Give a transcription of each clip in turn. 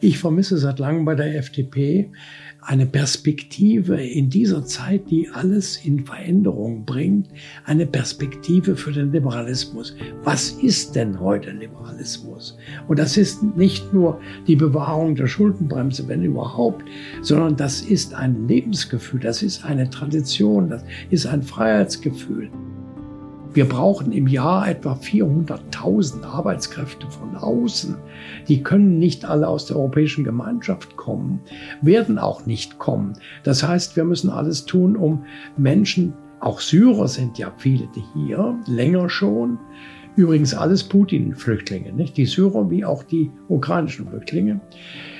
Ich vermisse seit langem bei der FDP eine Perspektive in dieser Zeit, die alles in Veränderung bringt, eine Perspektive für den Liberalismus. Was ist denn heute Liberalismus? Und das ist nicht nur die Bewahrung der Schuldenbremse, wenn überhaupt, sondern das ist ein Lebensgefühl, das ist eine Tradition, das ist ein Freiheitsgefühl. Wir brauchen im Jahr etwa 400.000 Arbeitskräfte von außen. Die können nicht alle aus der Europäischen Gemeinschaft kommen, werden auch nicht kommen. Das heißt, wir müssen alles tun, um Menschen, auch Syrer sind ja viele hier, länger schon, Übrigens alles Putin-Flüchtlinge, nicht? Die Syrer wie auch die ukrainischen Flüchtlinge.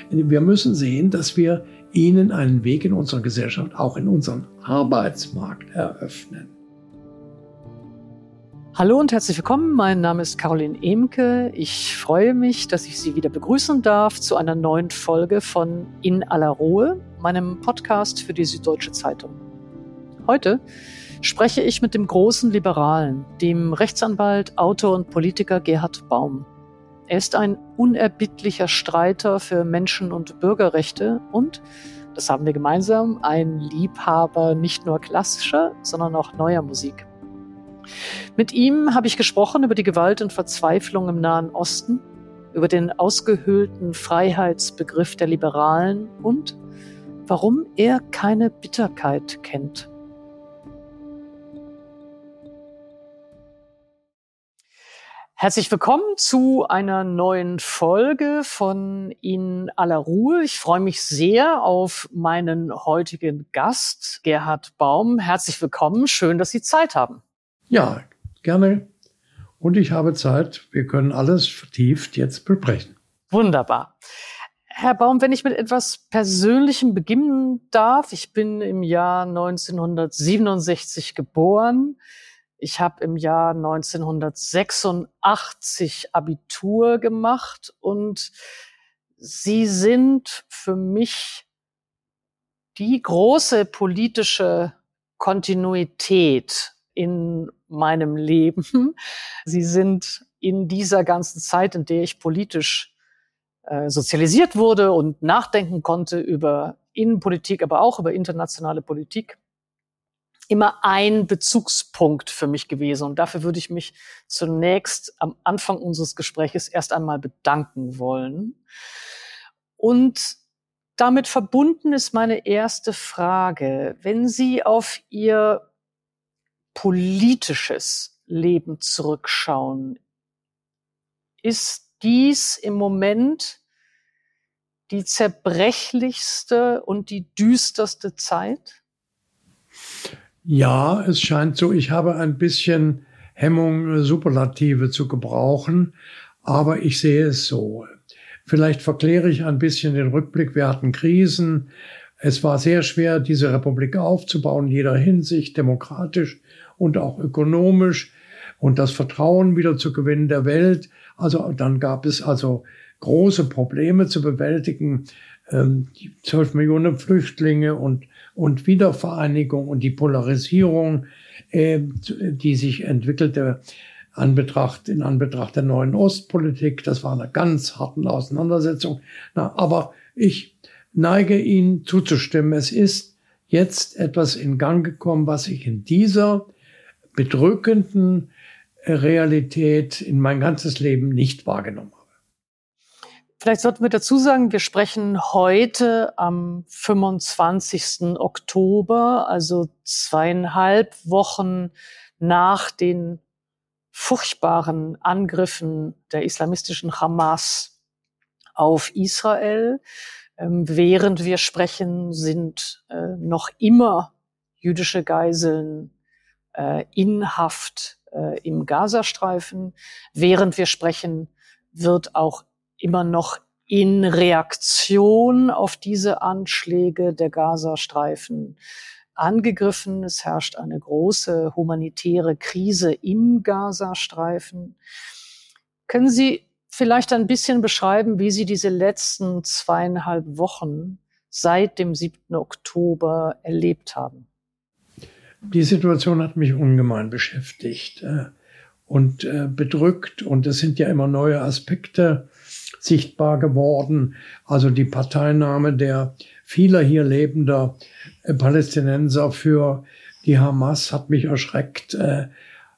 Wir müssen sehen, dass wir ihnen einen Weg in unserer Gesellschaft, auch in unseren Arbeitsmarkt eröffnen. Hallo und herzlich willkommen. Mein Name ist Caroline Emke. Ich freue mich, dass ich Sie wieder begrüßen darf zu einer neuen Folge von In aller Ruhe, meinem Podcast für die Süddeutsche Zeitung. Heute spreche ich mit dem großen Liberalen, dem Rechtsanwalt, Autor und Politiker Gerhard Baum. Er ist ein unerbittlicher Streiter für Menschen- und Bürgerrechte und, das haben wir gemeinsam, ein Liebhaber nicht nur klassischer, sondern auch neuer Musik. Mit ihm habe ich gesprochen über die Gewalt und Verzweiflung im Nahen Osten, über den ausgehöhlten Freiheitsbegriff der Liberalen und warum er keine Bitterkeit kennt. Herzlich willkommen zu einer neuen Folge von In aller Ruhe. Ich freue mich sehr auf meinen heutigen Gast, Gerhard Baum. Herzlich willkommen. Schön, dass Sie Zeit haben. Ja, gerne. Und ich habe Zeit. Wir können alles vertieft jetzt besprechen. Wunderbar. Herr Baum, wenn ich mit etwas Persönlichem beginnen darf. Ich bin im Jahr 1967 geboren. Ich habe im Jahr 1986 Abitur gemacht und Sie sind für mich die große politische Kontinuität in meinem Leben. Sie sind in dieser ganzen Zeit, in der ich politisch äh, sozialisiert wurde und nachdenken konnte über Innenpolitik, aber auch über internationale Politik, immer ein Bezugspunkt für mich gewesen. Und dafür würde ich mich zunächst am Anfang unseres Gespräches erst einmal bedanken wollen. Und damit verbunden ist meine erste Frage. Wenn Sie auf Ihr politisches Leben zurückschauen, ist dies im Moment die zerbrechlichste und die düsterste Zeit? Ja, es scheint so. Ich habe ein bisschen Hemmung, Superlative zu gebrauchen, aber ich sehe es so. Vielleicht verkläre ich ein bisschen den Rückblick. Wir hatten Krisen. Es war sehr schwer, diese Republik aufzubauen, in jeder Hinsicht, demokratisch und auch ökonomisch und das Vertrauen wieder zu gewinnen der Welt. Also dann gab es also große Probleme zu bewältigen, ähm, die 12 Millionen Flüchtlinge und, und Wiedervereinigung und die Polarisierung, äh, die sich entwickelte Anbetracht, in Anbetracht der neuen Ostpolitik. Das war eine ganz harten Auseinandersetzung. Na, aber ich neige Ihnen zuzustimmen. Es ist jetzt etwas in Gang gekommen, was ich in dieser bedrückenden Realität in mein ganzes Leben nicht wahrgenommen habe. Vielleicht sollten wir dazu sagen, wir sprechen heute am 25. Oktober, also zweieinhalb Wochen nach den furchtbaren Angriffen der islamistischen Hamas auf Israel. Ähm, während wir sprechen, sind äh, noch immer jüdische Geiseln äh, in Haft äh, im Gazastreifen. Während wir sprechen, wird auch immer noch in Reaktion auf diese Anschläge der Gazastreifen angegriffen. Es herrscht eine große humanitäre Krise im Gazastreifen. Können Sie vielleicht ein bisschen beschreiben, wie Sie diese letzten zweieinhalb Wochen seit dem 7. Oktober erlebt haben? Die Situation hat mich ungemein beschäftigt äh, und äh, bedrückt und es sind ja immer neue Aspekte sichtbar geworden. Also die Parteinahme der vieler hier lebender äh, Palästinenser für die Hamas hat mich erschreckt. Äh,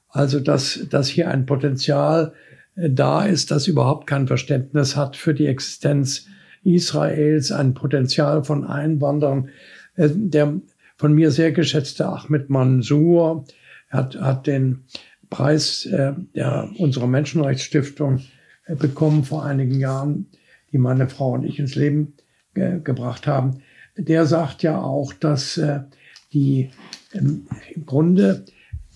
also, dass, dass hier ein Potenzial äh, da ist, das überhaupt kein Verständnis hat für die Existenz Israels, ein Potenzial von Einwanderern. Äh, der von mir sehr geschätzte Ahmed Mansour hat, hat den Preis äh, der, unserer Menschenrechtsstiftung äh, bekommen vor einigen Jahren, die meine Frau und ich ins Leben ge gebracht haben. Der sagt ja auch, dass äh, die ähm, im Grunde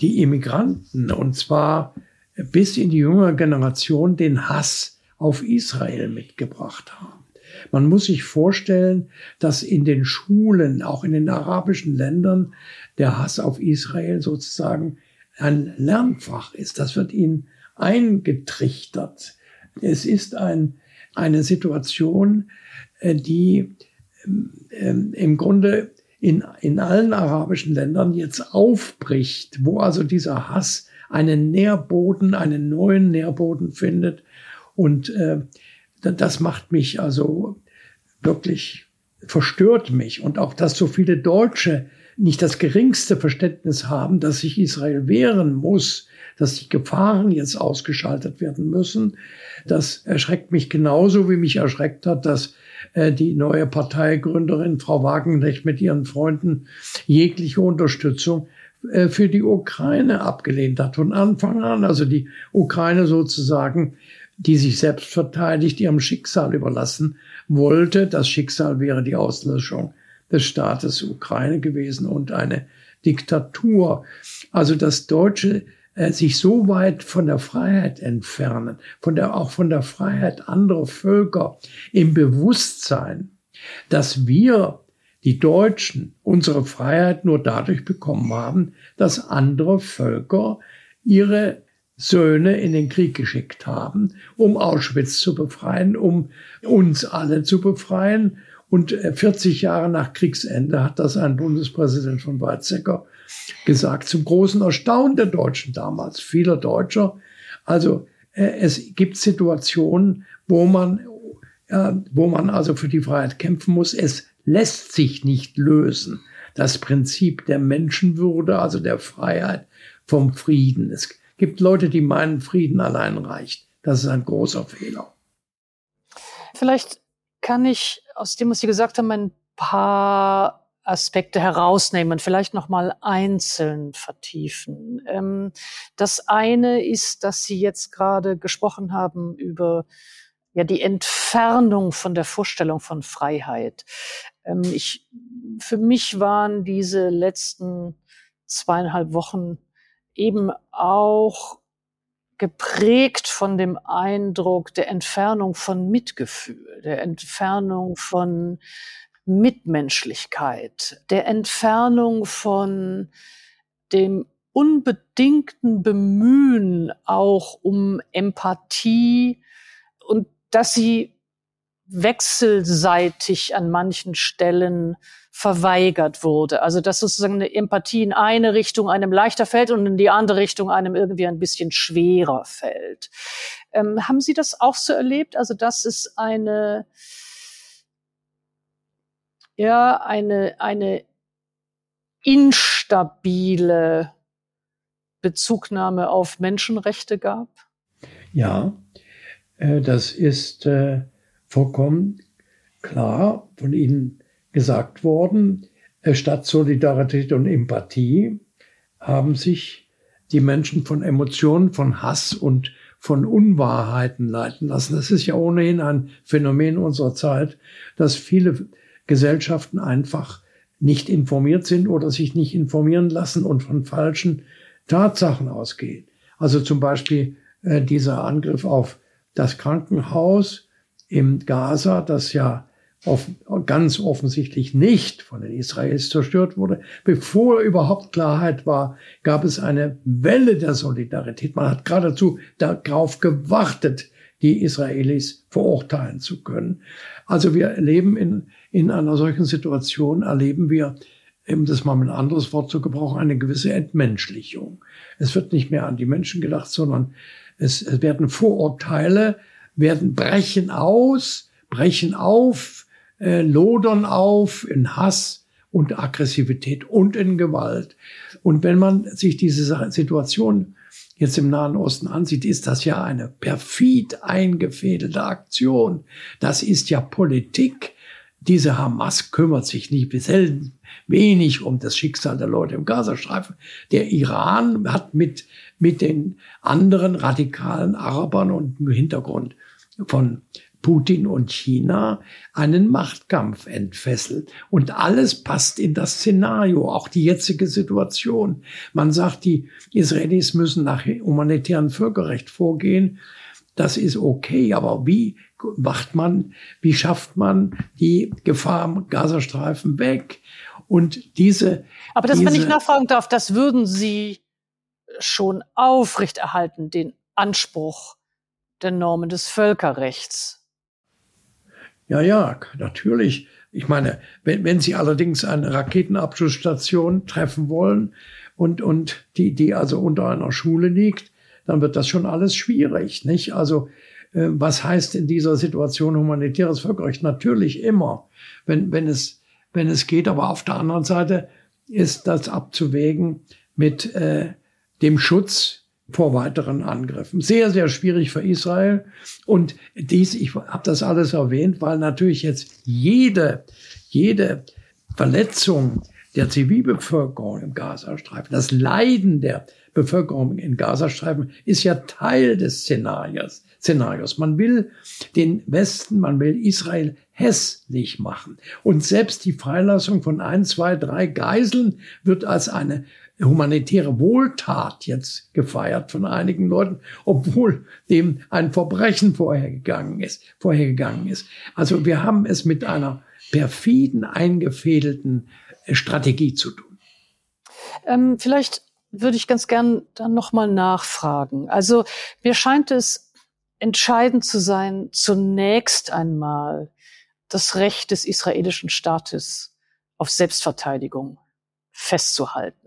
die Immigranten, und zwar bis in die jüngere Generation, den Hass auf Israel mitgebracht haben. Man muss sich vorstellen, dass in den Schulen, auch in den arabischen Ländern, der Hass auf Israel sozusagen ein Lernfach ist. Das wird ihnen eingetrichtert. Es ist ein, eine Situation, äh, die ähm, im Grunde in, in allen arabischen Ländern jetzt aufbricht, wo also dieser Hass einen Nährboden, einen neuen Nährboden findet. Und äh, das macht mich also wirklich, verstört mich. Und auch, dass so viele Deutsche nicht das geringste Verständnis haben, dass sich Israel wehren muss, dass die Gefahren jetzt ausgeschaltet werden müssen. Das erschreckt mich genauso, wie mich erschreckt hat, dass äh, die neue Parteigründerin Frau Wagenknecht mit ihren Freunden jegliche Unterstützung äh, für die Ukraine abgelehnt hat von Anfang an. Also die Ukraine sozusagen, die sich selbst verteidigt, ihrem Schicksal überlassen wollte. Das Schicksal wäre die Auslöschung des Staates Ukraine gewesen und eine Diktatur. Also das Deutsche äh, sich so weit von der Freiheit entfernen, von der, auch von der Freiheit anderer Völker im Bewusstsein, dass wir, die Deutschen, unsere Freiheit nur dadurch bekommen haben, dass andere Völker ihre Söhne in den Krieg geschickt haben, um Auschwitz zu befreien, um uns alle zu befreien. Und 40 äh, Jahre nach Kriegsende hat das ein Bundespräsident von Weizsäcker gesagt, zum großen Erstaunen der Deutschen damals, vieler Deutscher. Also äh, es gibt Situationen, wo man, wo man also für die Freiheit kämpfen muss. Es lässt sich nicht lösen. Das Prinzip der Menschenwürde, also der Freiheit vom Frieden. Es gibt Leute, die meinen, Frieden allein reicht. Das ist ein großer Fehler. Vielleicht kann ich aus dem, was Sie gesagt haben, ein paar Aspekte herausnehmen, vielleicht noch mal einzeln vertiefen. Ähm, das eine ist, dass Sie jetzt gerade gesprochen haben über ja die Entfernung von der Vorstellung von Freiheit. Ähm, ich, für mich waren diese letzten zweieinhalb Wochen eben auch geprägt von dem Eindruck der Entfernung von Mitgefühl, der Entfernung von Mitmenschlichkeit, der Entfernung von dem unbedingten Bemühen auch um Empathie und dass sie wechselseitig an manchen Stellen verweigert wurde. Also dass sozusagen eine Empathie in eine Richtung einem leichter fällt und in die andere Richtung einem irgendwie ein bisschen schwerer fällt. Ähm, haben Sie das auch so erlebt? Also dass es eine ja, eine, eine instabile Bezugnahme auf Menschenrechte gab? Ja, äh, das ist äh, vollkommen klar von Ihnen gesagt worden. Äh, statt Solidarität und Empathie haben sich die Menschen von Emotionen, von Hass und von Unwahrheiten leiten lassen. Das ist ja ohnehin ein Phänomen unserer Zeit, dass viele Gesellschaften einfach nicht informiert sind oder sich nicht informieren lassen und von falschen Tatsachen ausgehen. Also zum Beispiel äh, dieser Angriff auf das Krankenhaus im Gaza, das ja off ganz offensichtlich nicht von den Israelis zerstört wurde. Bevor überhaupt Klarheit war, gab es eine Welle der Solidarität. Man hat geradezu darauf gewartet, die Israelis verurteilen zu können. Also wir erleben in, in einer solchen Situation, erleben wir, um das mal ein anderes Wort zu gebrauchen, eine gewisse Entmenschlichung. Es wird nicht mehr an die Menschen gedacht, sondern es, es werden Vorurteile werden brechen aus, brechen auf, äh, lodern auf in Hass und Aggressivität und in Gewalt. Und wenn man sich diese Situation jetzt im Nahen Osten ansieht, ist das ja eine perfid eingefädelte Aktion. Das ist ja Politik. Diese Hamas kümmert sich nicht selten wenig um das Schicksal der Leute im Gazastreifen. Der Iran hat mit, mit den anderen radikalen Arabern und im Hintergrund von Putin und China einen Machtkampf entfesselt. Und alles passt in das Szenario, auch die jetzige Situation. Man sagt, die Israelis müssen nach humanitären Völkerrecht vorgehen. Das ist okay, aber wie macht man, wie schafft man die Gefahr am Gazastreifen weg? Und diese. Aber das, diese, wenn ich nachfragen darf, das würden Sie schon aufrechterhalten, den Anspruch der Normen des Völkerrechts. Ja, ja, natürlich. Ich meine, wenn, wenn Sie allerdings eine Raketenabschussstation treffen wollen und, und die, die also unter einer Schule liegt, dann wird das schon alles schwierig, nicht? Also, äh, was heißt in dieser Situation humanitäres Völkerrecht? Natürlich immer, wenn, wenn es, wenn es geht. Aber auf der anderen Seite ist das abzuwägen mit äh, dem Schutz vor weiteren Angriffen. Sehr, sehr schwierig für Israel. Und dies, ich habe das alles erwähnt, weil natürlich jetzt jede, jede Verletzung der Zivilbevölkerung im Gazastreifen, das Leiden der Bevölkerung im Gazastreifen ist ja Teil des Szenarios. Szenarios. Man will den Westen, man will Israel hässlich machen. Und selbst die Freilassung von ein, zwei, drei Geiseln wird als eine humanitäre Wohltat jetzt gefeiert von einigen Leuten, obwohl dem ein Verbrechen vorhergegangen ist, vorhergegangen ist. Also wir haben es mit einer perfiden, eingefädelten äh, Strategie zu tun. Ähm, vielleicht würde ich ganz gern dann nochmal nachfragen. Also mir scheint es entscheidend zu sein, zunächst einmal das Recht des israelischen Staates auf Selbstverteidigung festzuhalten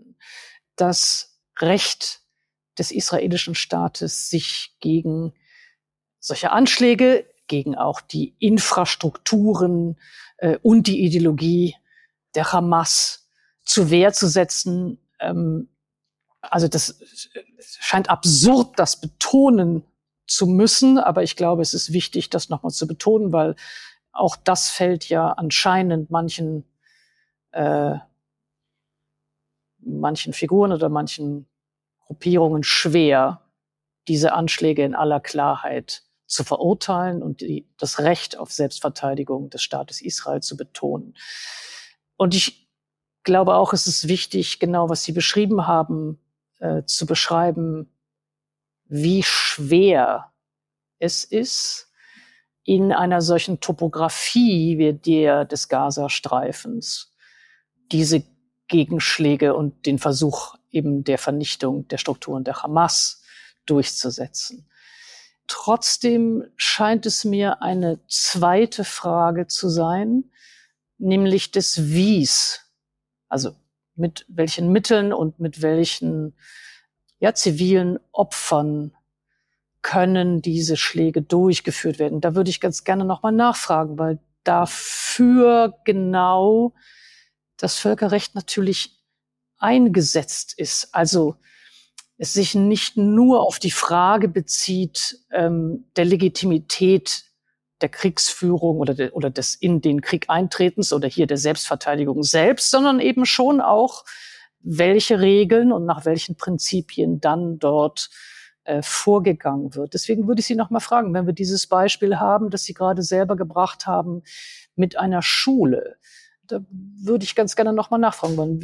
das Recht des israelischen Staates, sich gegen solche Anschläge, gegen auch die Infrastrukturen äh, und die Ideologie der Hamas zu Wehr zu setzen. Ähm, also das scheint absurd, das betonen zu müssen, aber ich glaube, es ist wichtig, das nochmal zu betonen, weil auch das fällt ja anscheinend manchen äh, manchen Figuren oder manchen Gruppierungen schwer, diese Anschläge in aller Klarheit zu verurteilen und die, das Recht auf Selbstverteidigung des Staates Israel zu betonen. Und ich glaube auch, es ist wichtig, genau was Sie beschrieben haben, äh, zu beschreiben, wie schwer es ist, in einer solchen Topografie wie der des Gazastreifens diese Gegenschläge und den Versuch eben der Vernichtung der Strukturen der Hamas durchzusetzen. Trotzdem scheint es mir eine zweite Frage zu sein, nämlich des Wies. Also mit welchen Mitteln und mit welchen ja, zivilen Opfern können diese Schläge durchgeführt werden. Da würde ich ganz gerne nochmal nachfragen, weil dafür genau das Völkerrecht natürlich eingesetzt ist. Also es sich nicht nur auf die Frage bezieht ähm, der Legitimität der Kriegsführung oder, de, oder des in den Krieg eintretens oder hier der Selbstverteidigung selbst, sondern eben schon auch, welche Regeln und nach welchen Prinzipien dann dort äh, vorgegangen wird. Deswegen würde ich Sie noch mal fragen, wenn wir dieses Beispiel haben, das Sie gerade selber gebracht haben, mit einer Schule, da würde ich ganz gerne nochmal nachfragen.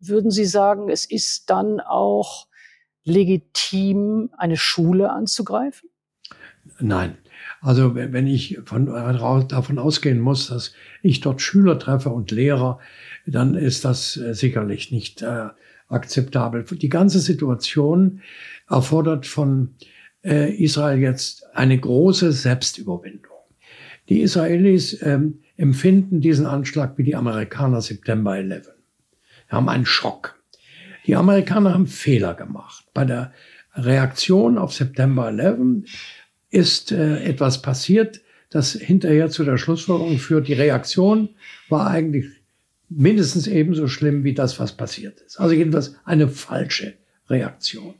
Würden Sie sagen, es ist dann auch legitim, eine Schule anzugreifen? Nein. Also wenn ich von, davon ausgehen muss, dass ich dort Schüler treffe und Lehrer, dann ist das äh, sicherlich nicht äh, akzeptabel. Die ganze Situation erfordert von äh, Israel jetzt eine große Selbstüberwindung. Die Israelis ähm, empfinden diesen Anschlag wie die Amerikaner September 11. Wir haben einen Schock. Die Amerikaner haben Fehler gemacht. Bei der Reaktion auf September 11 ist äh, etwas passiert, das hinterher zu der Schlussfolgerung führt, die Reaktion war eigentlich mindestens ebenso schlimm wie das, was passiert ist. Also jedenfalls eine falsche Reaktion.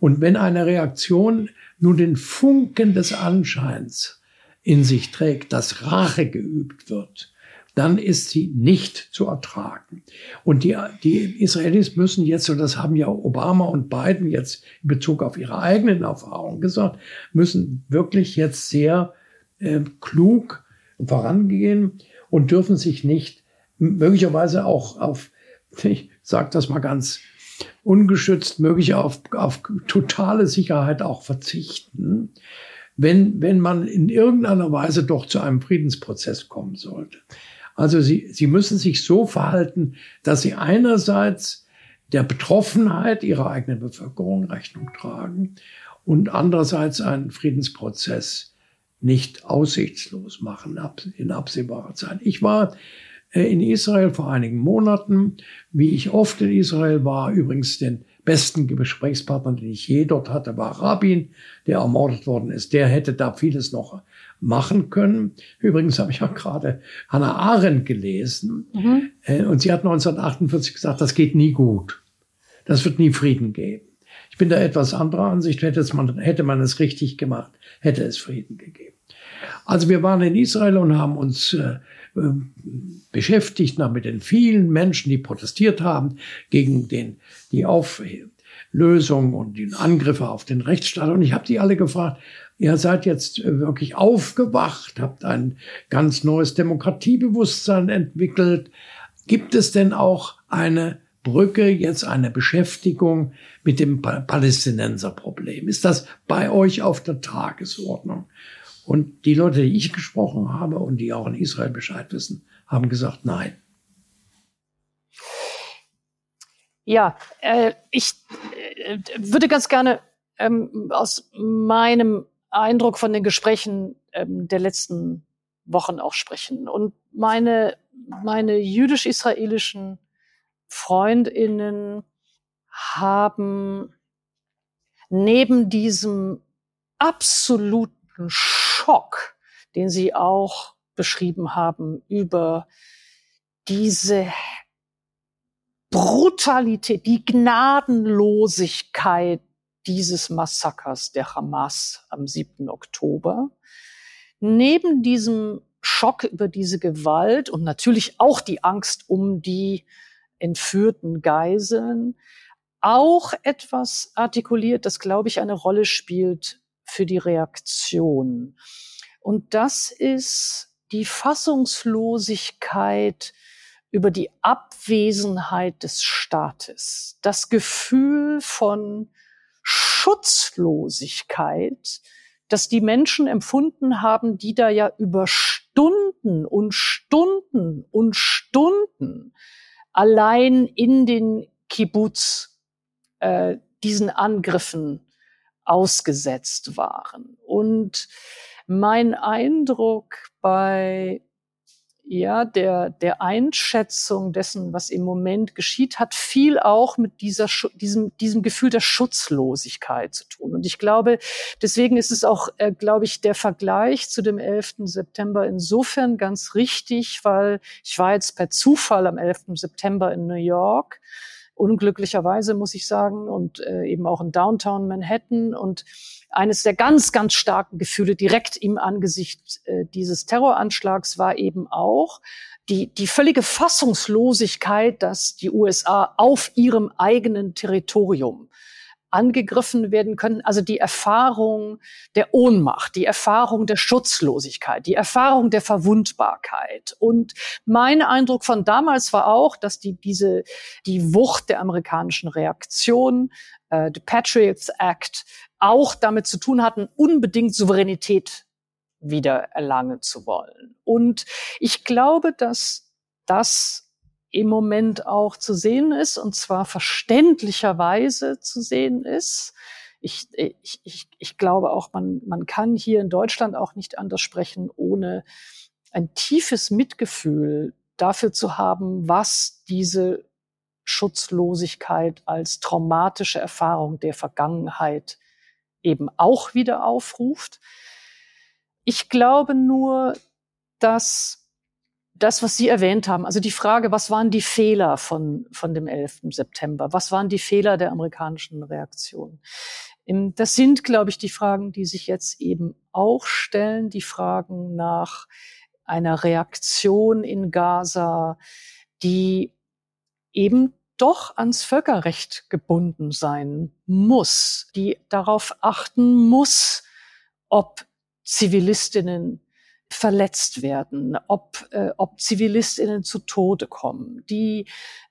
Und wenn eine Reaktion nun den Funken des Anscheins in sich trägt, dass Rache geübt wird, dann ist sie nicht zu ertragen. Und die, die Israelis müssen jetzt, und das haben ja Obama und Biden jetzt in Bezug auf ihre eigenen Erfahrungen gesagt, müssen wirklich jetzt sehr äh, klug vorangehen und dürfen sich nicht möglicherweise auch auf, ich sage das mal ganz ungeschützt, möglich auf, auf totale Sicherheit auch verzichten, wenn, wenn man in irgendeiner Weise doch zu einem Friedensprozess kommen sollte. Also sie, sie müssen sich so verhalten, dass sie einerseits der Betroffenheit ihrer eigenen Bevölkerung Rechnung tragen und andererseits einen Friedensprozess nicht aussichtslos machen in absehbarer Zeit. Ich war äh, in Israel vor einigen Monaten, wie ich oft in Israel war, übrigens den besten Gesprächspartner, den ich je dort hatte, war Rabin, der ermordet worden ist. Der hätte da vieles noch machen können. Übrigens habe ich auch gerade Hannah Arendt gelesen. Mhm. Äh, und sie hat 1948 gesagt, das geht nie gut. Das wird nie Frieden geben. Ich bin da etwas anderer Ansicht. Hätte, man, hätte man es richtig gemacht, hätte es Frieden gegeben. Also wir waren in Israel und haben uns äh, äh beschäftigt mit den vielen Menschen, die protestiert haben gegen den, die Auflösung und die Angriffe auf den Rechtsstaat. Und ich habe die alle gefragt, Ihr seid jetzt äh, wirklich aufgewacht, habt ein ganz neues Demokratiebewusstsein entwickelt. Gibt es denn auch eine Brücke, jetzt eine Beschäftigung mit dem Palästinenserproblem? Ist das bei euch auf der Tagesordnung? Und die Leute, die ich gesprochen habe und die auch in Israel Bescheid wissen, haben gesagt, nein. Ja, äh, ich äh, würde ganz gerne ähm, aus meinem Eindruck von den Gesprächen ähm, der letzten Wochen auch sprechen. Und meine, meine jüdisch-israelischen Freundinnen haben neben diesem absoluten Schock, den sie auch beschrieben haben über diese Brutalität, die Gnadenlosigkeit dieses Massakers der Hamas am 7. Oktober. Neben diesem Schock über diese Gewalt und natürlich auch die Angst um die entführten Geiseln auch etwas artikuliert, das, glaube ich, eine Rolle spielt für die Reaktion. Und das ist die Fassungslosigkeit über die Abwesenheit des Staates, das Gefühl von Schutzlosigkeit, dass die Menschen empfunden haben, die da ja über Stunden und Stunden und Stunden allein in den Kibbutz äh, diesen Angriffen ausgesetzt waren. Und mein Eindruck bei ja, der, der Einschätzung dessen, was im Moment geschieht, hat viel auch mit dieser, diesem, diesem Gefühl der Schutzlosigkeit zu tun. Und ich glaube, deswegen ist es auch, äh, glaube ich, der Vergleich zu dem 11. September insofern ganz richtig, weil ich war jetzt per Zufall am 11. September in New York unglücklicherweise muss ich sagen, und äh, eben auch in Downtown Manhattan. Und eines der ganz, ganz starken Gefühle direkt im Angesicht äh, dieses Terroranschlags war eben auch die, die völlige Fassungslosigkeit, dass die USA auf ihrem eigenen Territorium angegriffen werden können. Also die Erfahrung der Ohnmacht, die Erfahrung der Schutzlosigkeit, die Erfahrung der Verwundbarkeit. Und mein Eindruck von damals war auch, dass die, diese, die Wucht der amerikanischen Reaktion, äh, the Patriots Act, auch damit zu tun hatten, unbedingt Souveränität wieder erlangen zu wollen. Und ich glaube, dass das im Moment auch zu sehen ist und zwar verständlicherweise zu sehen ist. Ich, ich, ich, ich glaube auch, man, man kann hier in Deutschland auch nicht anders sprechen, ohne ein tiefes Mitgefühl dafür zu haben, was diese Schutzlosigkeit als traumatische Erfahrung der Vergangenheit eben auch wieder aufruft. Ich glaube nur, dass das, was Sie erwähnt haben, also die Frage, was waren die Fehler von, von dem 11. September? Was waren die Fehler der amerikanischen Reaktion? Das sind, glaube ich, die Fragen, die sich jetzt eben auch stellen, die Fragen nach einer Reaktion in Gaza, die eben doch ans Völkerrecht gebunden sein muss, die darauf achten muss, ob Zivilistinnen verletzt werden, ob, äh, ob Zivilistinnen zu Tode kommen, die,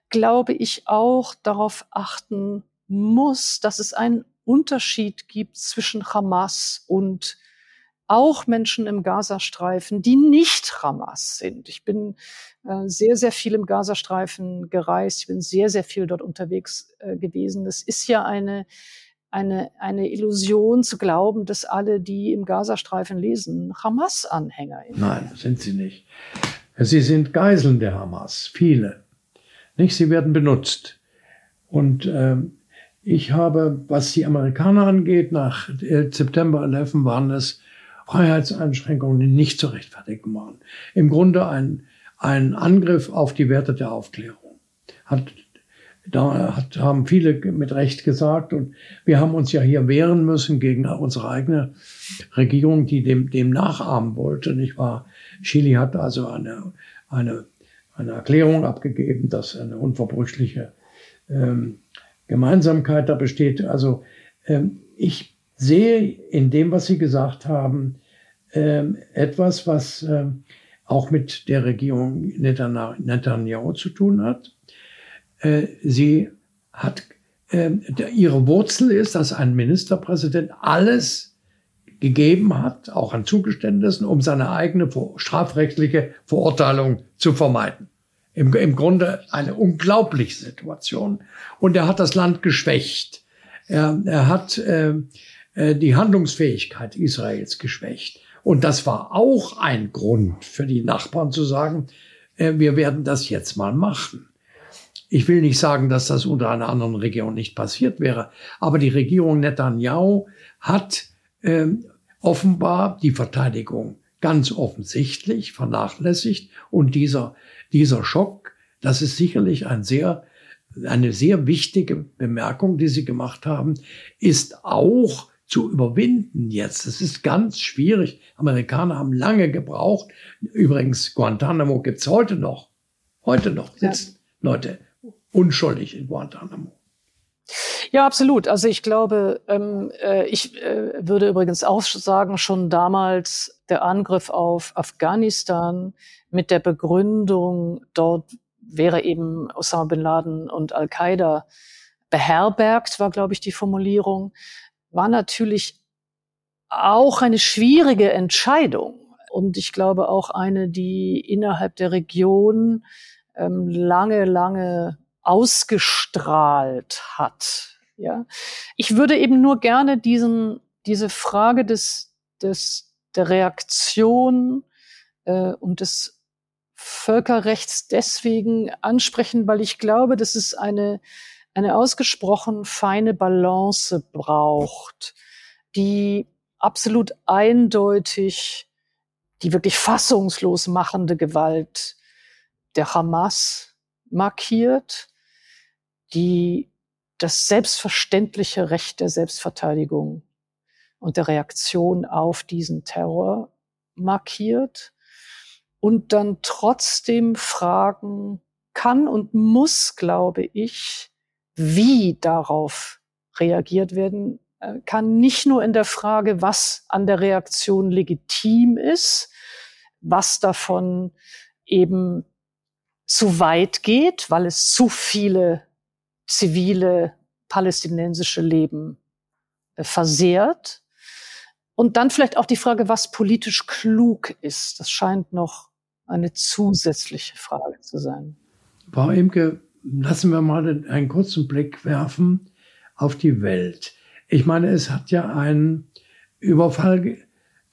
glaube ich, auch darauf achten muss, dass es einen Unterschied gibt zwischen Hamas und auch Menschen im Gazastreifen, die nicht Hamas sind. Ich bin äh, sehr, sehr viel im Gazastreifen gereist. Ich bin sehr, sehr viel dort unterwegs äh, gewesen. Es ist ja eine, eine, eine Illusion zu glauben, dass alle, die im Gazastreifen lesen, Hamas-Anhänger sind. Nein, sind sie nicht. Sie sind Geiseln der Hamas, viele. Nicht? Sie werden benutzt. Und ähm, ich habe, was die Amerikaner angeht, nach September 11 waren es Freiheitseinschränkungen, die nicht zu rechtfertigen waren. Im Grunde ein, ein Angriff auf die Werte der Aufklärung. Hat, da hat, haben viele mit Recht gesagt und wir haben uns ja hier wehren müssen gegen unsere eigene Regierung, die dem, dem nachahmen wollte, nicht wahr? Chile hat also eine, eine, eine Erklärung abgegeben, dass eine unverbrüchliche ähm, Gemeinsamkeit da besteht. Also ähm, ich sehe in dem, was Sie gesagt haben, ähm, etwas, was ähm, auch mit der Regierung Netanyahu zu tun hat. Äh, sie hat, äh, ihre Wurzel ist, dass ein Ministerpräsident alles gegeben hat, auch an Zugeständnissen, um seine eigene strafrechtliche Verurteilung zu vermeiden. Im, Im Grunde eine unglaubliche Situation. Und er hat das Land geschwächt. Er, er hat äh, äh die Handlungsfähigkeit Israels geschwächt. Und das war auch ein Grund für die Nachbarn zu sagen, äh, wir werden das jetzt mal machen. Ich will nicht sagen, dass das unter einer anderen Regierung nicht passiert wäre, aber die Regierung Netanyahu hat äh, offenbar die Verteidigung ganz offensichtlich vernachlässigt und dieser, dieser Schock, das ist sicherlich ein sehr, eine sehr wichtige Bemerkung, die Sie gemacht haben, ist auch zu überwinden jetzt. Es ist ganz schwierig. Amerikaner haben lange gebraucht. Übrigens, Guantanamo gibt's heute noch. Heute noch sitzen ja. Leute unschuldig in Guantanamo. Ja, absolut. Also ich glaube, ähm, äh, ich äh, würde übrigens auch sagen, schon damals der Angriff auf Afghanistan mit der Begründung, dort wäre eben Osama bin Laden und Al-Qaida beherbergt, war, glaube ich, die Formulierung war natürlich auch eine schwierige Entscheidung. Und ich glaube auch eine, die innerhalb der Region ähm, lange, lange ausgestrahlt hat. Ja, ich würde eben nur gerne diesen, diese Frage des, des, der Reaktion äh, und des Völkerrechts deswegen ansprechen, weil ich glaube, dass es eine eine ausgesprochen feine Balance braucht, die absolut eindeutig die wirklich fassungslos machende Gewalt der Hamas markiert, die das selbstverständliche Recht der Selbstverteidigung und der Reaktion auf diesen Terror markiert und dann trotzdem fragen kann und muss, glaube ich, wie darauf reagiert werden äh, kann, nicht nur in der Frage, was an der Reaktion legitim ist, was davon eben zu weit geht, weil es zu viele zivile palästinensische Leben äh, versehrt. Und dann vielleicht auch die Frage, was politisch klug ist. Das scheint noch eine zusätzliche Frage zu sein. Frau Imke, lassen wir mal einen kurzen Blick werfen auf die Welt. Ich meine, es hat ja einen Überfall ge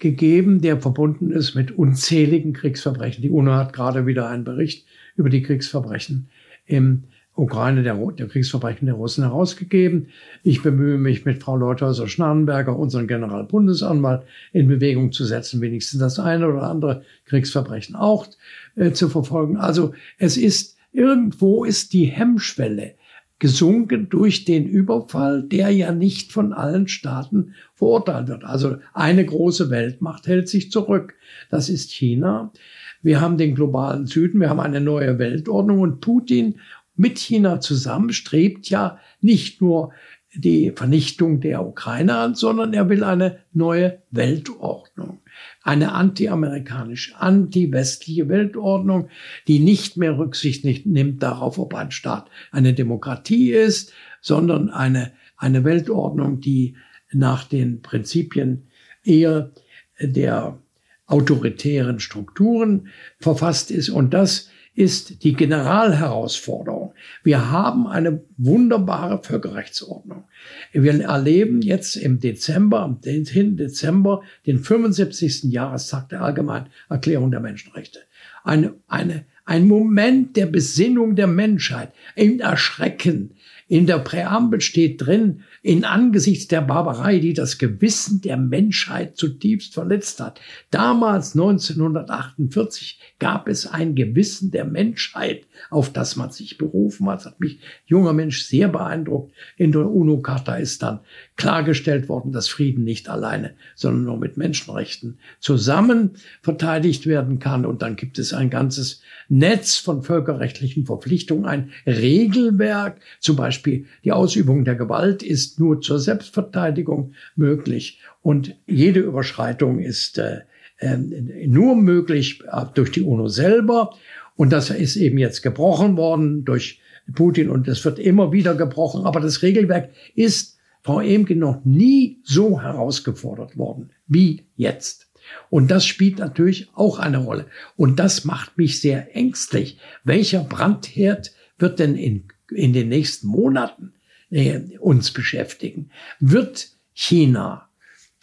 gegeben, der verbunden ist mit unzähligen Kriegsverbrechen. Die UNO hat gerade wieder einen Bericht über die Kriegsverbrechen im Ukraine der, der Kriegsverbrechen der Russen herausgegeben. Ich bemühe mich mit Frau Leuthäuser-Schnarrenberger, unseren Generalbundesanwalt, in Bewegung zu setzen, wenigstens das eine oder andere Kriegsverbrechen auch äh, zu verfolgen. Also es ist, irgendwo ist die Hemmschwelle gesunken durch den Überfall, der ja nicht von allen Staaten verurteilt wird. Also eine große Weltmacht hält sich zurück. Das ist China. Wir haben den globalen Süden, wir haben eine neue Weltordnung und Putin mit China zusammen strebt ja nicht nur die Vernichtung der Ukraine an, sondern er will eine neue Weltordnung. Eine anti-amerikanische, anti-westliche Weltordnung, die nicht mehr Rücksicht nimmt darauf, ob ein Staat eine Demokratie ist, sondern eine, eine Weltordnung, die nach den Prinzipien eher der autoritären Strukturen verfasst ist. Und das ist die Generalherausforderung. Wir haben eine wunderbare Völkerrechtsordnung. Wir erleben jetzt im Dezember, am 10. Dezember, den 75. Jahrestag der Allgemeinen Erklärung der Menschenrechte. Eine, eine, ein Moment der Besinnung der Menschheit, im Erschrecken. In der Präambel steht drin, in angesichts der Barbarei, die das Gewissen der Menschheit zutiefst verletzt hat. Damals, 1948, gab es ein Gewissen der Menschheit, auf das man sich berufen hat. Das hat mich junger Mensch sehr beeindruckt. In der UNO-Charta ist dann klargestellt worden, dass Frieden nicht alleine, sondern nur mit Menschenrechten zusammen verteidigt werden kann. Und dann gibt es ein ganzes Netz von völkerrechtlichen Verpflichtungen, ein Regelwerk. Zum Beispiel die Ausübung der Gewalt ist nur zur Selbstverteidigung möglich. Und jede Überschreitung ist äh, ähm, nur möglich äh, durch die UNO selber. Und das ist eben jetzt gebrochen worden durch Putin und es wird immer wieder gebrochen. Aber das Regelwerk ist, Frau Emke, noch nie so herausgefordert worden wie jetzt. Und das spielt natürlich auch eine Rolle. Und das macht mich sehr ängstlich. Welcher Brandherd wird denn in, in den nächsten Monaten äh, uns beschäftigen? Wird China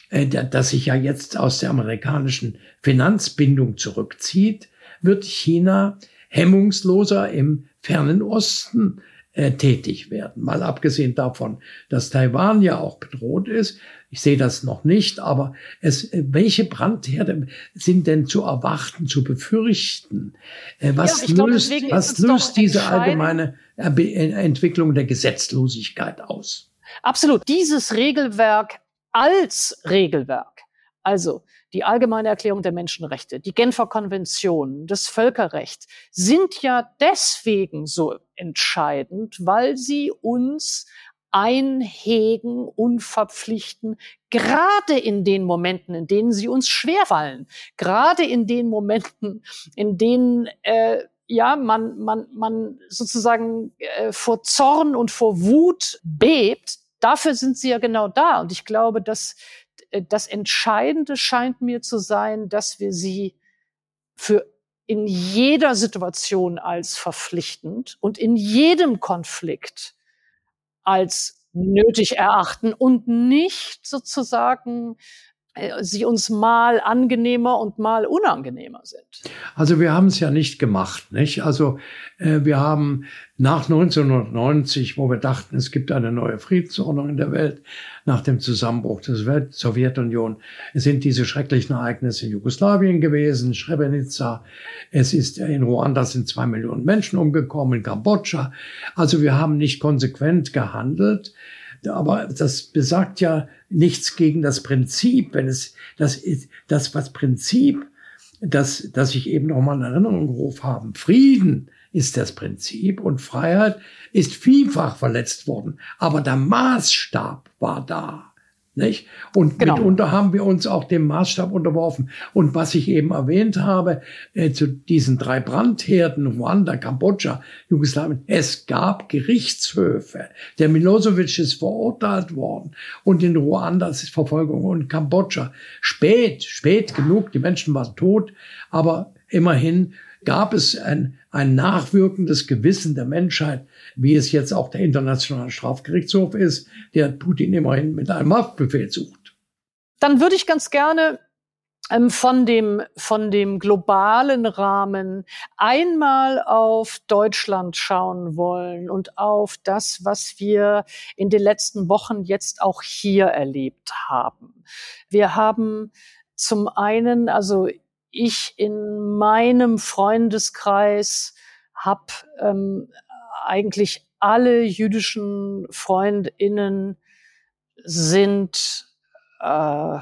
äh, das sich ja jetzt aus der amerikanischen Finanzbindung zurückzieht, wird China hemmungsloser im fernen Osten äh, tätig werden. Mal abgesehen davon, dass Taiwan ja auch bedroht ist. Ich sehe das noch nicht, aber es, äh, welche Brandherde sind denn zu erwarten, zu befürchten? Äh, was ja, löst, glaub, was löst diese allgemeine Entwicklung der Gesetzlosigkeit aus? Absolut. Dieses Regelwerk als Regelwerk. Also die Allgemeine Erklärung der Menschenrechte, die Genfer Konvention, das Völkerrecht sind ja deswegen so entscheidend, weil sie uns einhegen und verpflichten, gerade in den Momenten, in denen sie uns schwerfallen, gerade in den Momenten, in denen äh, ja man man man sozusagen äh, vor Zorn und vor Wut bebt, dafür sind sie ja genau da. Und ich glaube, dass äh, das Entscheidende scheint mir zu sein, dass wir sie für in jeder Situation als verpflichtend und in jedem Konflikt als nötig erachten und nicht sozusagen sie uns mal angenehmer und mal unangenehmer sind. Also wir haben es ja nicht gemacht, nicht? Also äh, wir haben nach 1990, wo wir dachten, es gibt eine neue Friedensordnung in der Welt, nach dem Zusammenbruch der Sowjetunion, sind diese schrecklichen Ereignisse in Jugoslawien gewesen, Srebrenica, es ist in Ruanda sind zwei Millionen Menschen umgekommen, in Kambodscha. Also wir haben nicht konsequent gehandelt. Aber das besagt ja nichts gegen das Prinzip, wenn es das ist, das was Prinzip, das, das ich eben noch mal in Erinnerung gerufen habe. Frieden ist das Prinzip und Freiheit ist vielfach verletzt worden. Aber der Maßstab war da. Nicht? Und genau. mitunter haben wir uns auch dem Maßstab unterworfen. Und was ich eben erwähnt habe, äh, zu diesen drei Brandherden, Ruanda, Kambodscha, Jugoslawien, es gab Gerichtshöfe. Der Milosevic ist verurteilt worden. Und in Ruanda ist Verfolgung und Kambodscha. Spät, spät genug, die Menschen waren tot, aber immerhin gab es ein, ein nachwirkendes Gewissen der Menschheit, wie es jetzt auch der Internationale Strafgerichtshof ist, der Putin immerhin mit einem Haftbefehl sucht. Dann würde ich ganz gerne ähm, von dem, von dem globalen Rahmen einmal auf Deutschland schauen wollen und auf das, was wir in den letzten Wochen jetzt auch hier erlebt haben. Wir haben zum einen, also ich in meinem Freundeskreis habe ähm, eigentlich alle jüdischen Freundinnen sind äh,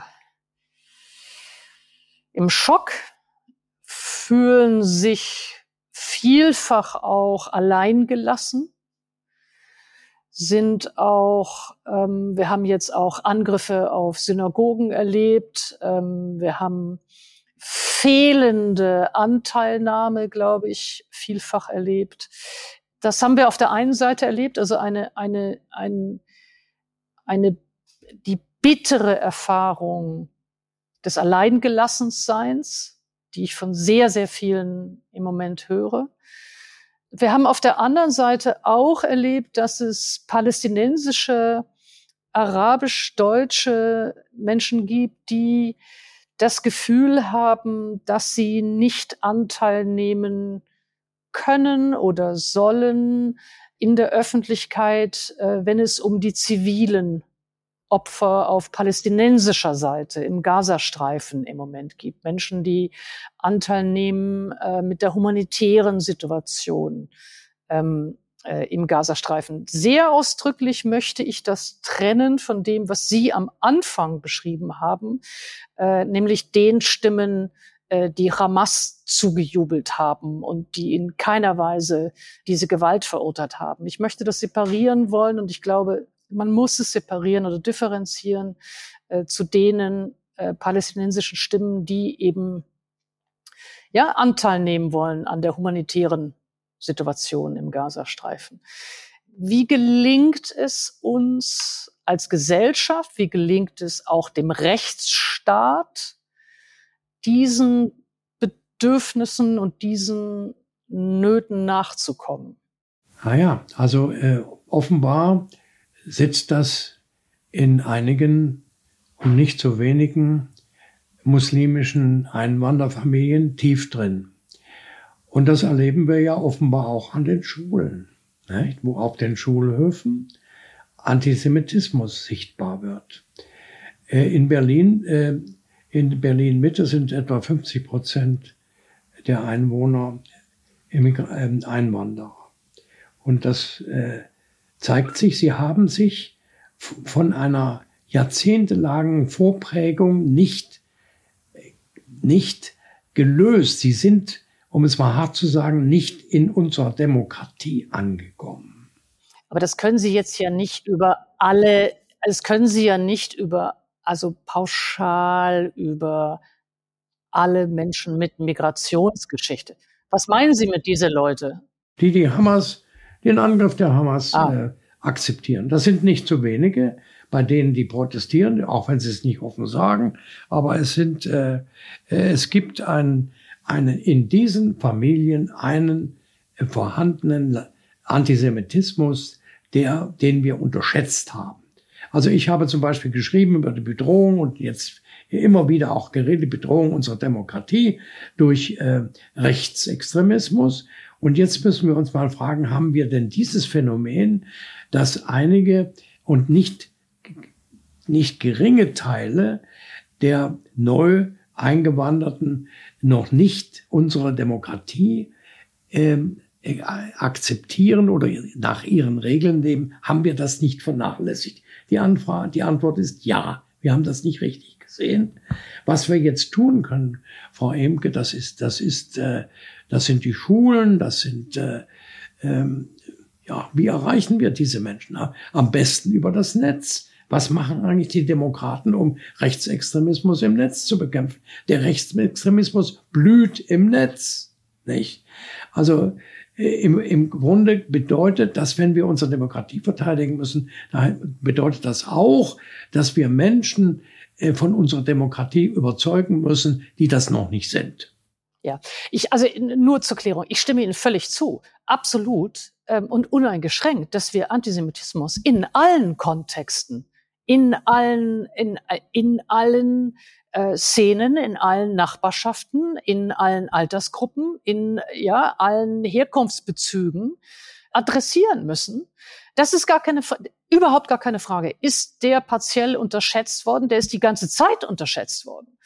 im Schock, fühlen sich vielfach auch alleingelassen, sind auch, ähm, wir haben jetzt auch Angriffe auf Synagogen erlebt, ähm, wir haben fehlende Anteilnahme, glaube ich, vielfach erlebt. Das haben wir auf der einen Seite erlebt, also eine, eine, ein, eine, die bittere Erfahrung des Alleingelassenseins, die ich von sehr, sehr vielen im Moment höre. Wir haben auf der anderen Seite auch erlebt, dass es palästinensische, arabisch-deutsche Menschen gibt, die das Gefühl haben, dass sie nicht Anteil nehmen können oder sollen in der Öffentlichkeit, äh, wenn es um die zivilen Opfer auf palästinensischer Seite im Gazastreifen im Moment gibt. Menschen, die Anteil nehmen äh, mit der humanitären Situation ähm, äh, im Gazastreifen. Sehr ausdrücklich möchte ich das trennen von dem, was Sie am Anfang beschrieben haben, äh, nämlich den Stimmen, äh, die Hamas zugejubelt haben und die in keiner Weise diese Gewalt verurteilt haben. Ich möchte das separieren wollen und ich glaube, man muss es separieren oder differenzieren äh, zu denen äh, palästinensischen Stimmen, die eben ja Anteil nehmen wollen an der humanitären Situation im Gazastreifen. Wie gelingt es uns als Gesellschaft, wie gelingt es auch dem Rechtsstaat, diesen Bedürfnissen und diesen Nöten nachzukommen? Naja, ah also äh, offenbar sitzt das in einigen und nicht so wenigen muslimischen Einwanderfamilien tief drin. Und das erleben wir ja offenbar auch an den Schulen, nicht? wo auf den Schulhöfen Antisemitismus sichtbar wird. Äh, in Berlin, äh, in Berlin Mitte sind etwa 50 Prozent der Einwohner ähm, Einwanderer. Und das äh, zeigt sich, sie haben sich von einer jahrzehntelangen Vorprägung nicht, nicht gelöst. Sie sind, um es mal hart zu sagen, nicht in unserer Demokratie angekommen. Aber das können Sie jetzt ja nicht über alle, das können Sie ja nicht über, also pauschal über alle Menschen mit Migrationsgeschichte. Was meinen Sie mit diese Leute? Die die Hamas den Angriff der Hamas ah. äh, akzeptieren. Das sind nicht zu wenige, bei denen die protestieren, auch wenn sie es nicht offen sagen. Aber es sind, äh, äh es gibt ein, einen, in diesen Familien einen vorhandenen Antisemitismus, der, den wir unterschätzt haben. Also ich habe zum Beispiel geschrieben über die Bedrohung und jetzt immer wieder auch geredet, Bedrohung unserer Demokratie durch äh, Rechtsextremismus. Und jetzt müssen wir uns mal fragen, haben wir denn dieses Phänomen, dass einige und nicht, nicht geringe Teile der neu Eingewanderten noch nicht unsere Demokratie ähm, akzeptieren oder nach ihren Regeln leben, haben wir das nicht vernachlässigt? Die, Anfrage, die Antwort ist ja, wir haben das nicht richtig gesehen. Was wir jetzt tun können, Frau Emke, das ist, das ist äh, das sind die Schulen, das sind, äh, ähm, ja, wie erreichen wir diese Menschen? Am besten über das Netz. Was machen eigentlich die Demokraten, um Rechtsextremismus im Netz zu bekämpfen? Der Rechtsextremismus blüht im Netz, nicht? Also äh, im, im Grunde bedeutet das, wenn wir unsere Demokratie verteidigen müssen, bedeutet das auch, dass wir Menschen äh, von unserer Demokratie überzeugen müssen, die das noch nicht sind. Ja, ich, also nur zur Klärung, ich stimme Ihnen völlig zu, absolut ähm, und uneingeschränkt, dass wir Antisemitismus in allen Kontexten, in allen, in, in allen äh, Szenen in allen Nachbarschaften, in allen Altersgruppen, in ja allen Herkunftsbezügen adressieren müssen. Das ist gar keine, überhaupt gar keine Frage. Ist der partiell unterschätzt worden? Der ist die ganze Zeit unterschätzt worden.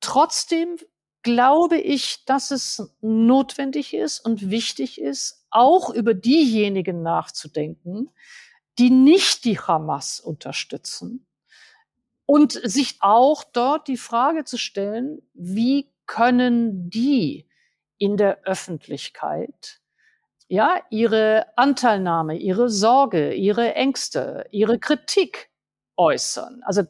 Trotzdem glaube ich, dass es notwendig ist und wichtig ist, auch über diejenigen nachzudenken, die nicht die Hamas unterstützen und sich auch dort die Frage zu stellen, wie können die in der Öffentlichkeit ja, ihre Anteilnahme, ihre Sorge, ihre Ängste, ihre Kritik äußern. Also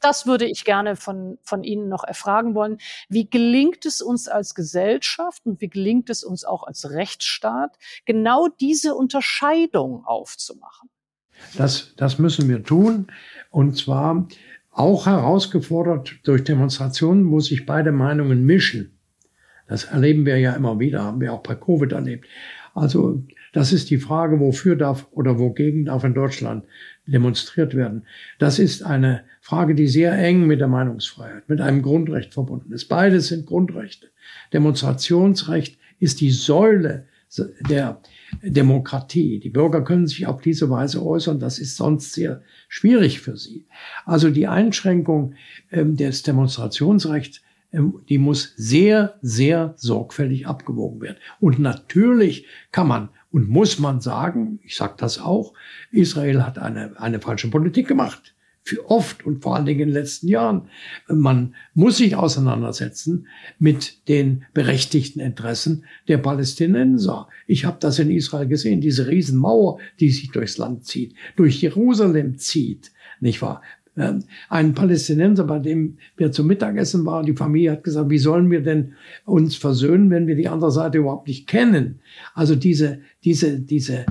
das würde ich gerne von, von Ihnen noch erfragen wollen. Wie gelingt es uns als Gesellschaft und wie gelingt es uns auch als Rechtsstaat, genau diese Unterscheidung aufzumachen? Das, das müssen wir tun. Und zwar auch herausgefordert durch Demonstrationen, wo sich beide Meinungen mischen. Das erleben wir ja immer wieder, haben wir auch bei Covid erlebt. Also das ist die Frage, wofür darf oder wogegen darf in Deutschland demonstriert werden. Das ist eine Frage, die sehr eng mit der Meinungsfreiheit, mit einem Grundrecht verbunden ist. Beides sind Grundrechte. Demonstrationsrecht ist die Säule der Demokratie. Die Bürger können sich auf diese Weise äußern. Das ist sonst sehr schwierig für sie. Also die Einschränkung ähm, des Demonstrationsrechts ähm, die muss sehr, sehr sorgfältig abgewogen werden. Und natürlich kann man und muss man sagen, ich sage das auch, Israel hat eine, eine falsche Politik gemacht. Für oft und vor allen Dingen in den letzten Jahren. Man muss sich auseinandersetzen mit den berechtigten Interessen der Palästinenser. Ich habe das in Israel gesehen, diese Riesenmauer, die sich durchs Land zieht, durch Jerusalem zieht, nicht wahr? Ein Palästinenser, bei dem wir zum Mittagessen waren, die Familie hat gesagt, wie sollen wir denn uns versöhnen, wenn wir die andere Seite überhaupt nicht kennen? Also diese, diese, diese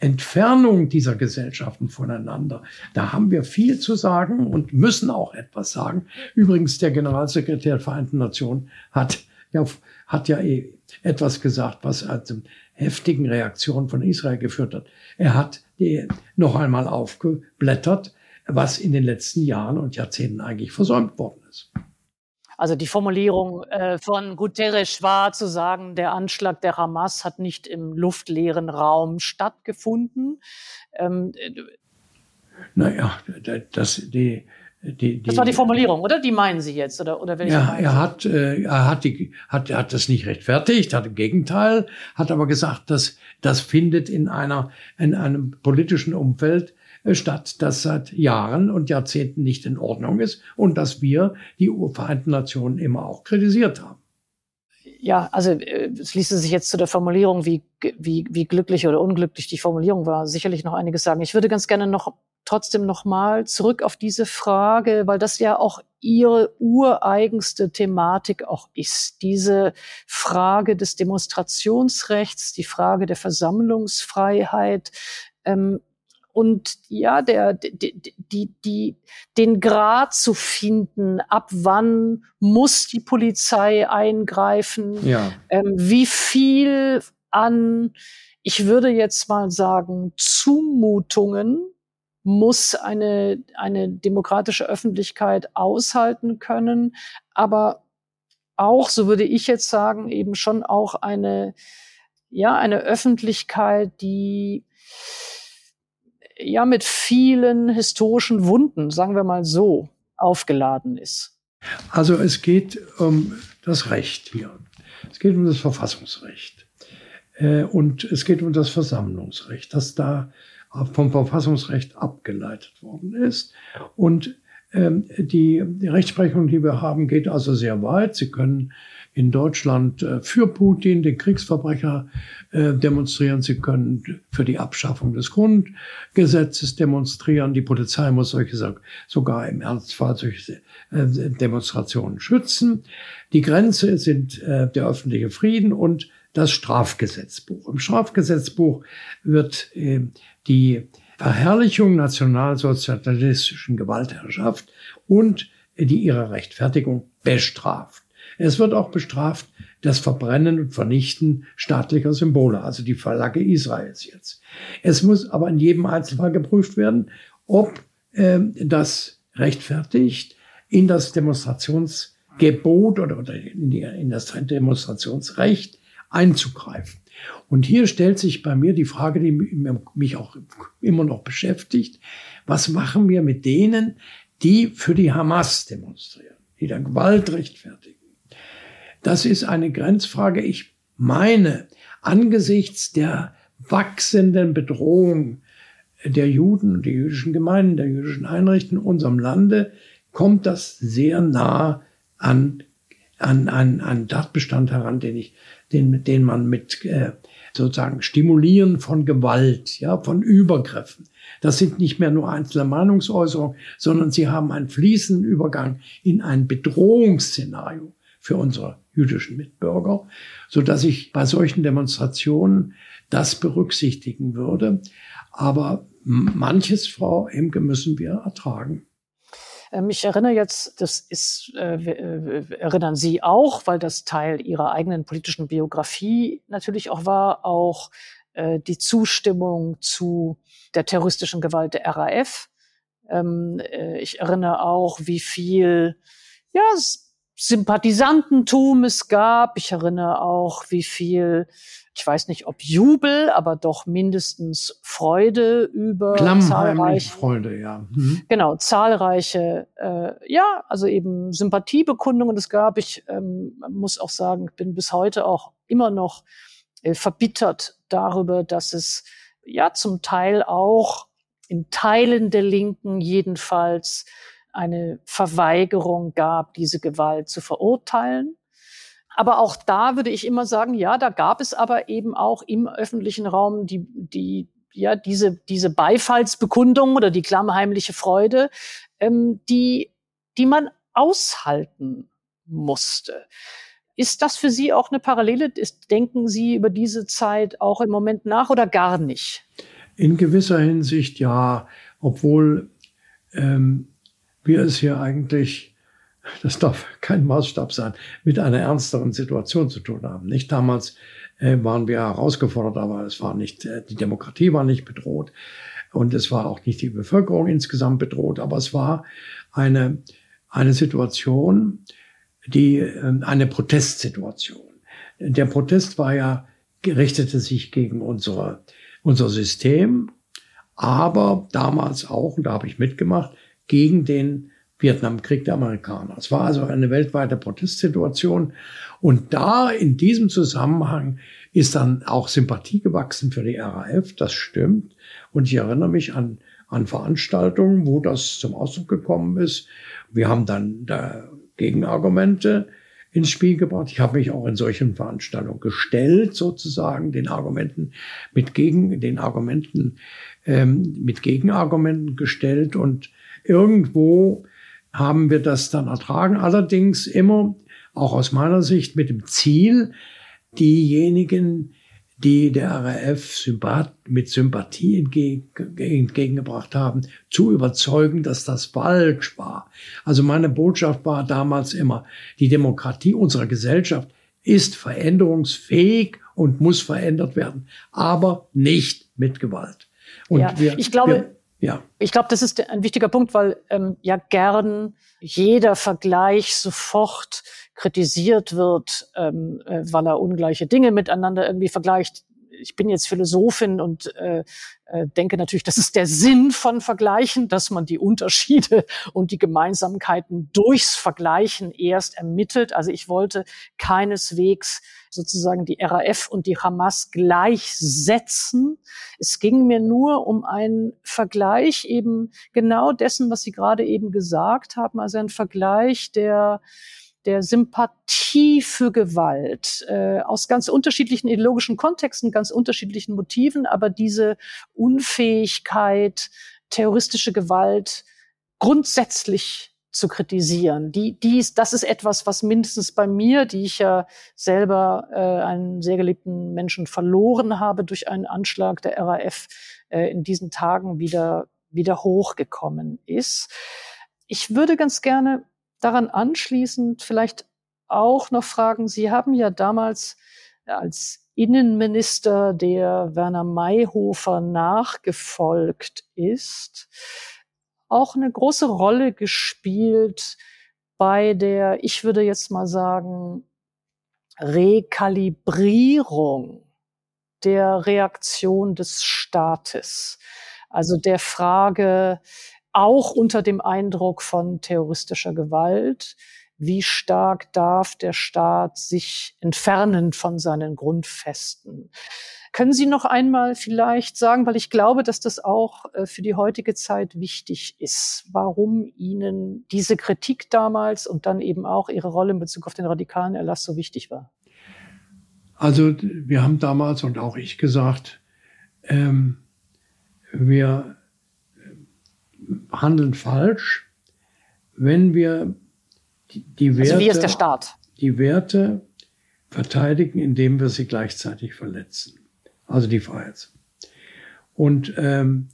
Entfernung dieser Gesellschaften voneinander, da haben wir viel zu sagen und müssen auch etwas sagen. Übrigens, der Generalsekretär der Vereinten Nationen hat ja, hat ja eh etwas gesagt, was zu heftigen Reaktionen von Israel geführt hat. Er hat die noch einmal aufgeblättert was in den letzten Jahren und Jahrzehnten eigentlich versäumt worden ist. Also die Formulierung äh, von Guterres war zu sagen, der Anschlag der Hamas hat nicht im luftleeren Raum stattgefunden. Ähm, naja, das, die, die, die, das war die Formulierung, oder? Die meinen Sie jetzt, oder, oder welche? Ja, er hat, äh, er hat die, hat, er hat das nicht rechtfertigt, hat im Gegenteil, hat aber gesagt, dass das findet in einer, in einem politischen Umfeld statt, das seit Jahren und Jahrzehnten nicht in Ordnung ist und dass wir die Vereinten Nationen immer auch kritisiert haben. Ja, also äh, es ließe sich jetzt zu der Formulierung, wie, wie, wie glücklich oder unglücklich die Formulierung war, sicherlich noch einiges sagen. Ich würde ganz gerne noch trotzdem noch mal zurück auf diese Frage, weil das ja auch ihre ureigenste Thematik auch ist. Diese Frage des Demonstrationsrechts, die Frage der Versammlungsfreiheit. Ähm, und ja, der, die, die, die, den Grad zu finden, ab wann muss die Polizei eingreifen, ja. ähm, wie viel an, ich würde jetzt mal sagen, Zumutungen muss eine, eine demokratische Öffentlichkeit aushalten können, aber auch, so würde ich jetzt sagen, eben schon auch eine, ja, eine Öffentlichkeit, die ja mit vielen historischen Wunden, sagen wir mal so, aufgeladen ist. Also es geht um das Recht hier. Es geht um das Verfassungsrecht. Äh, und es geht um das Versammlungsrecht, das da vom Verfassungsrecht abgeleitet worden ist. Und ähm, die, die Rechtsprechung, die wir haben, geht also sehr weit. Sie können in Deutschland äh, für Putin, den Kriegsverbrecher, äh, demonstrieren. Sie können für die Abschaffung des Grundgesetzes demonstrieren. Die Polizei muss solche sogar im Ernstfall solche äh, Demonstrationen schützen. Die Grenze sind der öffentliche Frieden und das Strafgesetzbuch. Im Strafgesetzbuch wird die Verherrlichung nationalsozialistischen Gewaltherrschaft und die ihrer Rechtfertigung bestraft. Es wird auch bestraft das Verbrennen und Vernichten staatlicher Symbole, also die Flagge Israels jetzt. Es muss aber in jedem Einzelfall geprüft werden, ob äh, das rechtfertigt, in das Demonstrationsgebot oder, oder in, die, in das Demonstrationsrecht einzugreifen. Und hier stellt sich bei mir die Frage, die mich auch immer noch beschäftigt. Was machen wir mit denen, die für die Hamas demonstrieren, die dann Gewalt rechtfertigen? Das ist eine Grenzfrage. Ich meine, angesichts der wachsenden Bedrohung der Juden der jüdischen Gemeinden, der jüdischen Einrichtungen in unserem Lande, kommt das sehr nah an, an, an, an Tatbestand heran, den ich, den, den man mit äh, sozusagen Stimulieren von Gewalt, ja, von Übergriffen. Das sind nicht mehr nur einzelne Meinungsäußerungen, sondern sie haben einen fließenden Übergang in ein Bedrohungsszenario für unsere jüdischen Mitbürger, so dass ich bei solchen Demonstrationen das berücksichtigen würde. Aber manches, Frau Emke, müssen wir ertragen. Ähm, ich erinnere jetzt, das ist, äh, erinnern Sie auch, weil das Teil Ihrer eigenen politischen Biografie natürlich auch war, auch äh, die Zustimmung zu der terroristischen Gewalt der RAF. Ähm, äh, ich erinnere auch, wie viel, ja, Sympathisantentum es gab. Ich erinnere auch, wie viel ich weiß nicht, ob Jubel, aber doch mindestens Freude über zahlreiche Freude, ja. Mhm. Genau, zahlreiche, äh, ja, also eben Sympathiebekundungen es gab. Ich ähm, muss auch sagen, ich bin bis heute auch immer noch äh, verbittert darüber, dass es ja zum Teil auch in Teilen der Linken jedenfalls eine Verweigerung gab, diese Gewalt zu verurteilen. Aber auch da würde ich immer sagen, ja, da gab es aber eben auch im öffentlichen Raum die, die, ja, diese, diese Beifallsbekundung oder die klammheimliche Freude, ähm, die, die man aushalten musste. Ist das für Sie auch eine Parallele? Ist, denken Sie über diese Zeit auch im Moment nach oder gar nicht? In gewisser Hinsicht ja, obwohl ähm, wir es hier eigentlich das darf kein Maßstab sein, mit einer ernsteren Situation zu tun haben. Nicht damals äh, waren wir herausgefordert, aber es war nicht, äh, die Demokratie war nicht bedroht und es war auch nicht die Bevölkerung insgesamt bedroht, aber es war eine, eine Situation, die, äh, eine Protestsituation. Der Protest war ja, richtete sich gegen unsere, unser System, aber damals auch, und da habe ich mitgemacht, gegen den Vietnamkrieg der Amerikaner. Es war also eine weltweite Protestsituation. Und da in diesem Zusammenhang ist dann auch Sympathie gewachsen für die RAF, das stimmt. Und ich erinnere mich an, an Veranstaltungen, wo das zum Ausdruck gekommen ist. Wir haben dann da Gegenargumente ins Spiel gebracht. Ich habe mich auch in solchen Veranstaltungen gestellt, sozusagen den Argumenten mit gegen den Argumenten ähm, mit Gegenargumenten gestellt und irgendwo haben wir das dann ertragen. Allerdings immer, auch aus meiner Sicht, mit dem Ziel, diejenigen, die der RAF mit Sympathie entgegengebracht haben, zu überzeugen, dass das falsch war. Also meine Botschaft war damals immer, die Demokratie unserer Gesellschaft ist veränderungsfähig und muss verändert werden, aber nicht mit Gewalt. Und ja, wir, ich glaube, wir, ja. Ich glaube, das ist ein wichtiger Punkt, weil ähm, ja gern jeder Vergleich sofort kritisiert wird, ähm, äh, weil er ungleiche Dinge miteinander irgendwie vergleicht ich bin jetzt Philosophin und äh, äh, denke natürlich, das ist der Sinn von Vergleichen, dass man die Unterschiede und die Gemeinsamkeiten durchs Vergleichen erst ermittelt. Also ich wollte keineswegs sozusagen die RAF und die Hamas gleichsetzen. Es ging mir nur um einen Vergleich eben genau dessen, was Sie gerade eben gesagt haben, also ein Vergleich der der Sympathie für Gewalt äh, aus ganz unterschiedlichen ideologischen Kontexten, ganz unterschiedlichen Motiven, aber diese Unfähigkeit, terroristische Gewalt grundsätzlich zu kritisieren. Die, dies, das ist etwas, was mindestens bei mir, die ich ja selber äh, einen sehr geliebten Menschen verloren habe durch einen Anschlag der RAF äh, in diesen Tagen wieder, wieder hochgekommen ist. Ich würde ganz gerne daran anschließend vielleicht auch noch fragen, Sie haben ja damals als Innenminister, der Werner Mayhofer nachgefolgt ist, auch eine große Rolle gespielt bei der, ich würde jetzt mal sagen, Rekalibrierung der Reaktion des Staates. Also der Frage, auch unter dem Eindruck von terroristischer Gewalt, wie stark darf der Staat sich entfernen von seinen Grundfesten. Können Sie noch einmal vielleicht sagen, weil ich glaube, dass das auch äh, für die heutige Zeit wichtig ist, warum Ihnen diese Kritik damals und dann eben auch Ihre Rolle in Bezug auf den radikalen Erlass so wichtig war? Also wir haben damals und auch ich gesagt, ähm, wir handeln falsch, wenn wir die, Werte, also wie ist der Staat? die Werte verteidigen, indem wir sie gleichzeitig verletzen. Also die Freiheit. Und ähm,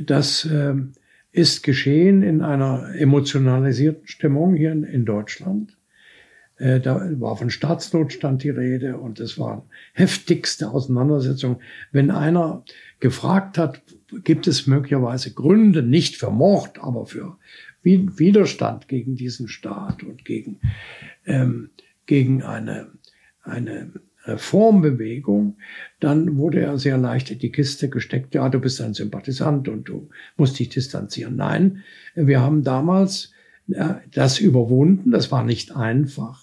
das ähm, ist geschehen in einer emotionalisierten Stimmung hier in, in Deutschland. Äh, da war von Staatsnotstand die Rede und es waren heftigste Auseinandersetzungen. Wenn einer gefragt hat, gibt es möglicherweise Gründe, nicht für Mord, aber für Widerstand gegen diesen Staat und gegen, ähm, gegen eine, eine Reformbewegung, dann wurde er sehr leicht in die Kiste gesteckt. Ja, du bist ein Sympathisant und du musst dich distanzieren. Nein, wir haben damals äh, das überwunden. Das war nicht einfach.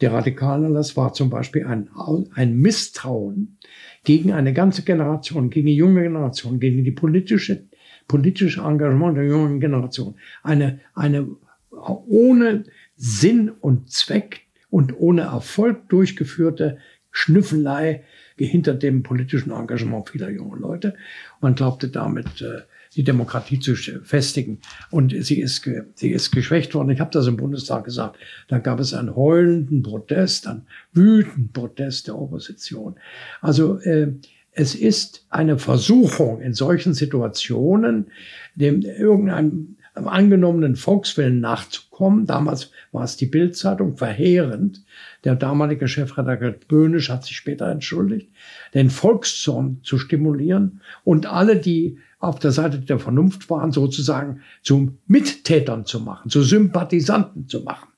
Der Radikale, das war zum Beispiel ein, ein Misstrauen gegen eine ganze Generation, gegen die junge Generation, gegen die politische, politische Engagement der jungen Generation. Eine, eine ohne Sinn und Zweck und ohne Erfolg durchgeführte Schnüffelei hinter dem politischen Engagement vieler junger Leute. Man glaubte damit, äh, die Demokratie zu festigen. Und sie ist, sie ist geschwächt worden. Ich habe das im Bundestag gesagt. Da gab es einen heulenden Protest, einen wütenden Protest der Opposition. Also äh, es ist eine Versuchung in solchen Situationen, dem irgendeinem angenommenen Volkswillen nachzukommen. Damals war es die Bildzeitung, verheerend. Der damalige Chefredakteur Böhnisch hat sich später entschuldigt, den Volkszorn zu stimulieren und alle, die auf der Seite der Vernunft waren, sozusagen zu Mittätern zu machen, zu Sympathisanten zu machen.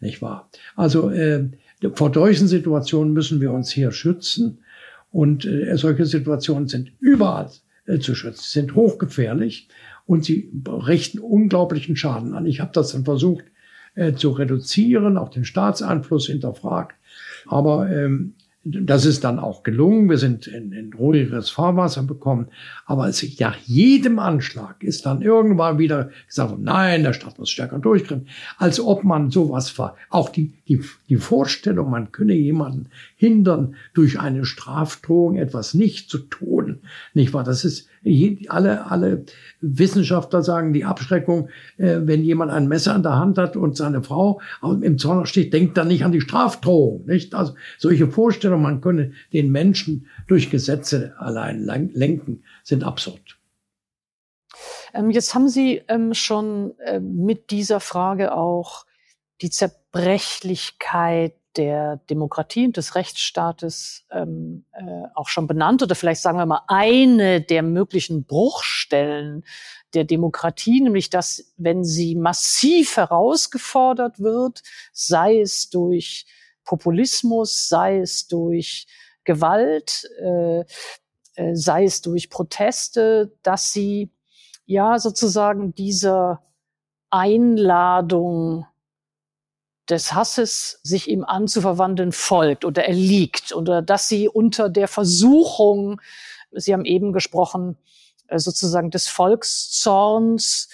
Nicht wahr? Also äh, vor solchen Situationen müssen wir uns hier schützen. Und äh, solche Situationen sind überall äh, zu schützen, sind hochgefährlich und sie richten unglaublichen Schaden an. Ich habe das dann versucht äh, zu reduzieren, auch den Staatseinfluss hinterfragt. Aber ähm, das ist dann auch gelungen. Wir sind in, in ruhigeres Fahrwasser bekommen. Aber es, nach jedem Anschlag ist dann irgendwann wieder gesagt, nein, der Staat muss stärker durchgreifen. Als ob man sowas war. Auch die, die, die Vorstellung, man könne jemanden hindern, durch eine Strafdrohung etwas nicht zu tun. Nicht wahr? Das ist, alle, alle Wissenschaftler sagen, die Abschreckung, äh, wenn jemand ein Messer in der Hand hat und seine Frau im Zorn steht, denkt dann nicht an die Strafdrohung. Nicht? Also solche Vorstellungen, man könne den Menschen durch Gesetze allein lenken, sind absurd. Ähm, jetzt haben Sie ähm, schon äh, mit dieser Frage auch die Zerbrechlichkeit der Demokratie und des Rechtsstaates ähm, äh, auch schon benannt oder vielleicht sagen wir mal eine der möglichen Bruchstellen der Demokratie, nämlich dass, wenn sie massiv herausgefordert wird, sei es durch Populismus, sei es durch Gewalt, äh, äh, sei es durch Proteste, dass sie ja sozusagen dieser Einladung des Hasses sich ihm anzuverwandeln folgt oder erliegt oder dass sie unter der Versuchung, Sie haben eben gesprochen, äh, sozusagen des Volkszorns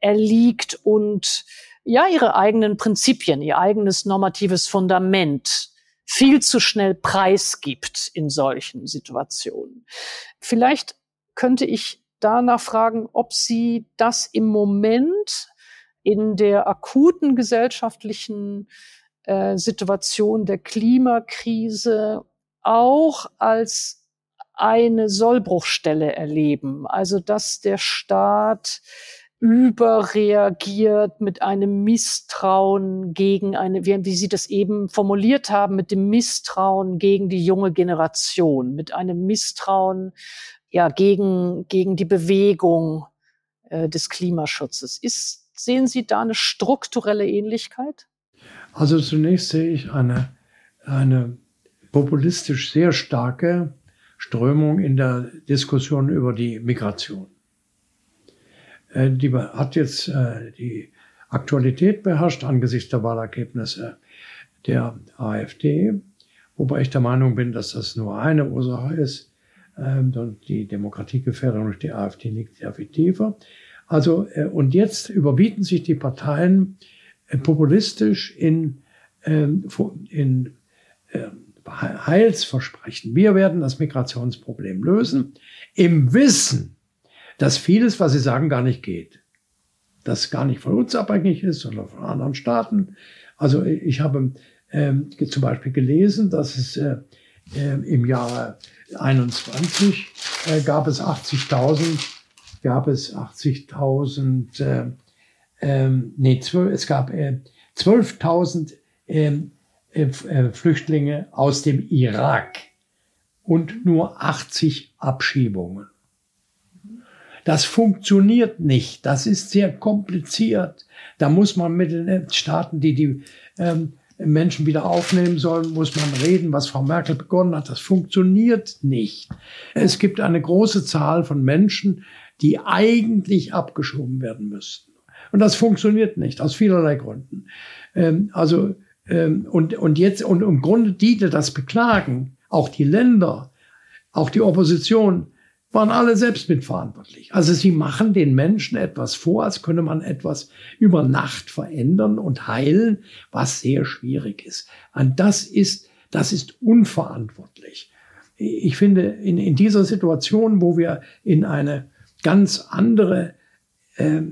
erliegt und ja, ihre eigenen Prinzipien, ihr eigenes normatives Fundament viel zu schnell preisgibt in solchen Situationen. Vielleicht könnte ich danach fragen, ob Sie das im Moment in der akuten gesellschaftlichen äh, Situation der Klimakrise auch als eine Sollbruchstelle erleben. Also dass der Staat überreagiert mit einem Misstrauen gegen eine, wie, Sie das eben formuliert haben, mit dem Misstrauen gegen die junge Generation, mit einem Misstrauen ja gegen gegen die Bewegung äh, des Klimaschutzes. Ist Sehen Sie da eine strukturelle Ähnlichkeit? Also zunächst sehe ich eine, eine populistisch sehr starke Strömung in der Diskussion über die Migration. Äh, die hat jetzt äh, die Aktualität beherrscht angesichts der Wahlergebnisse der AfD, wobei ich der Meinung bin, dass das nur eine Ursache ist. Ähm, und die Demokratiegefährdung durch die AfD liegt sehr viel tiefer. Also, äh, und jetzt überbieten sich die Parteien populistisch in, ähm, in ähm, Heilsversprechen. Wir werden das Migrationsproblem lösen, im Wissen, dass vieles, was sie sagen, gar nicht geht. Das gar nicht von uns abhängig ist, sondern von anderen Staaten. Also ich habe ähm, zum Beispiel gelesen, dass es äh, äh, im Jahre 21 äh, gab es 80.000, gab es 80.000, äh, ähm, nee, 12, es gab äh, 12.000 ähm, äh, äh, Flüchtlinge aus dem Irak und nur 80 Abschiebungen. Das funktioniert nicht. Das ist sehr kompliziert. Da muss man mit den Staaten, die die ähm, Menschen wieder aufnehmen sollen, muss man reden, was Frau Merkel begonnen hat. Das funktioniert nicht. Es gibt eine große Zahl von Menschen, die eigentlich abgeschoben werden müssten. Und das funktioniert nicht, aus vielerlei Gründen. Ähm, also, ähm, und, und jetzt, und im Grunde die, die das beklagen, auch die Länder, auch die Opposition, waren alle selbst mitverantwortlich. Also sie machen den Menschen etwas vor, als könne man etwas über Nacht verändern und heilen, was sehr schwierig ist. Und das ist, das ist unverantwortlich. Ich finde, in, in dieser Situation, wo wir in eine ganz andere äh,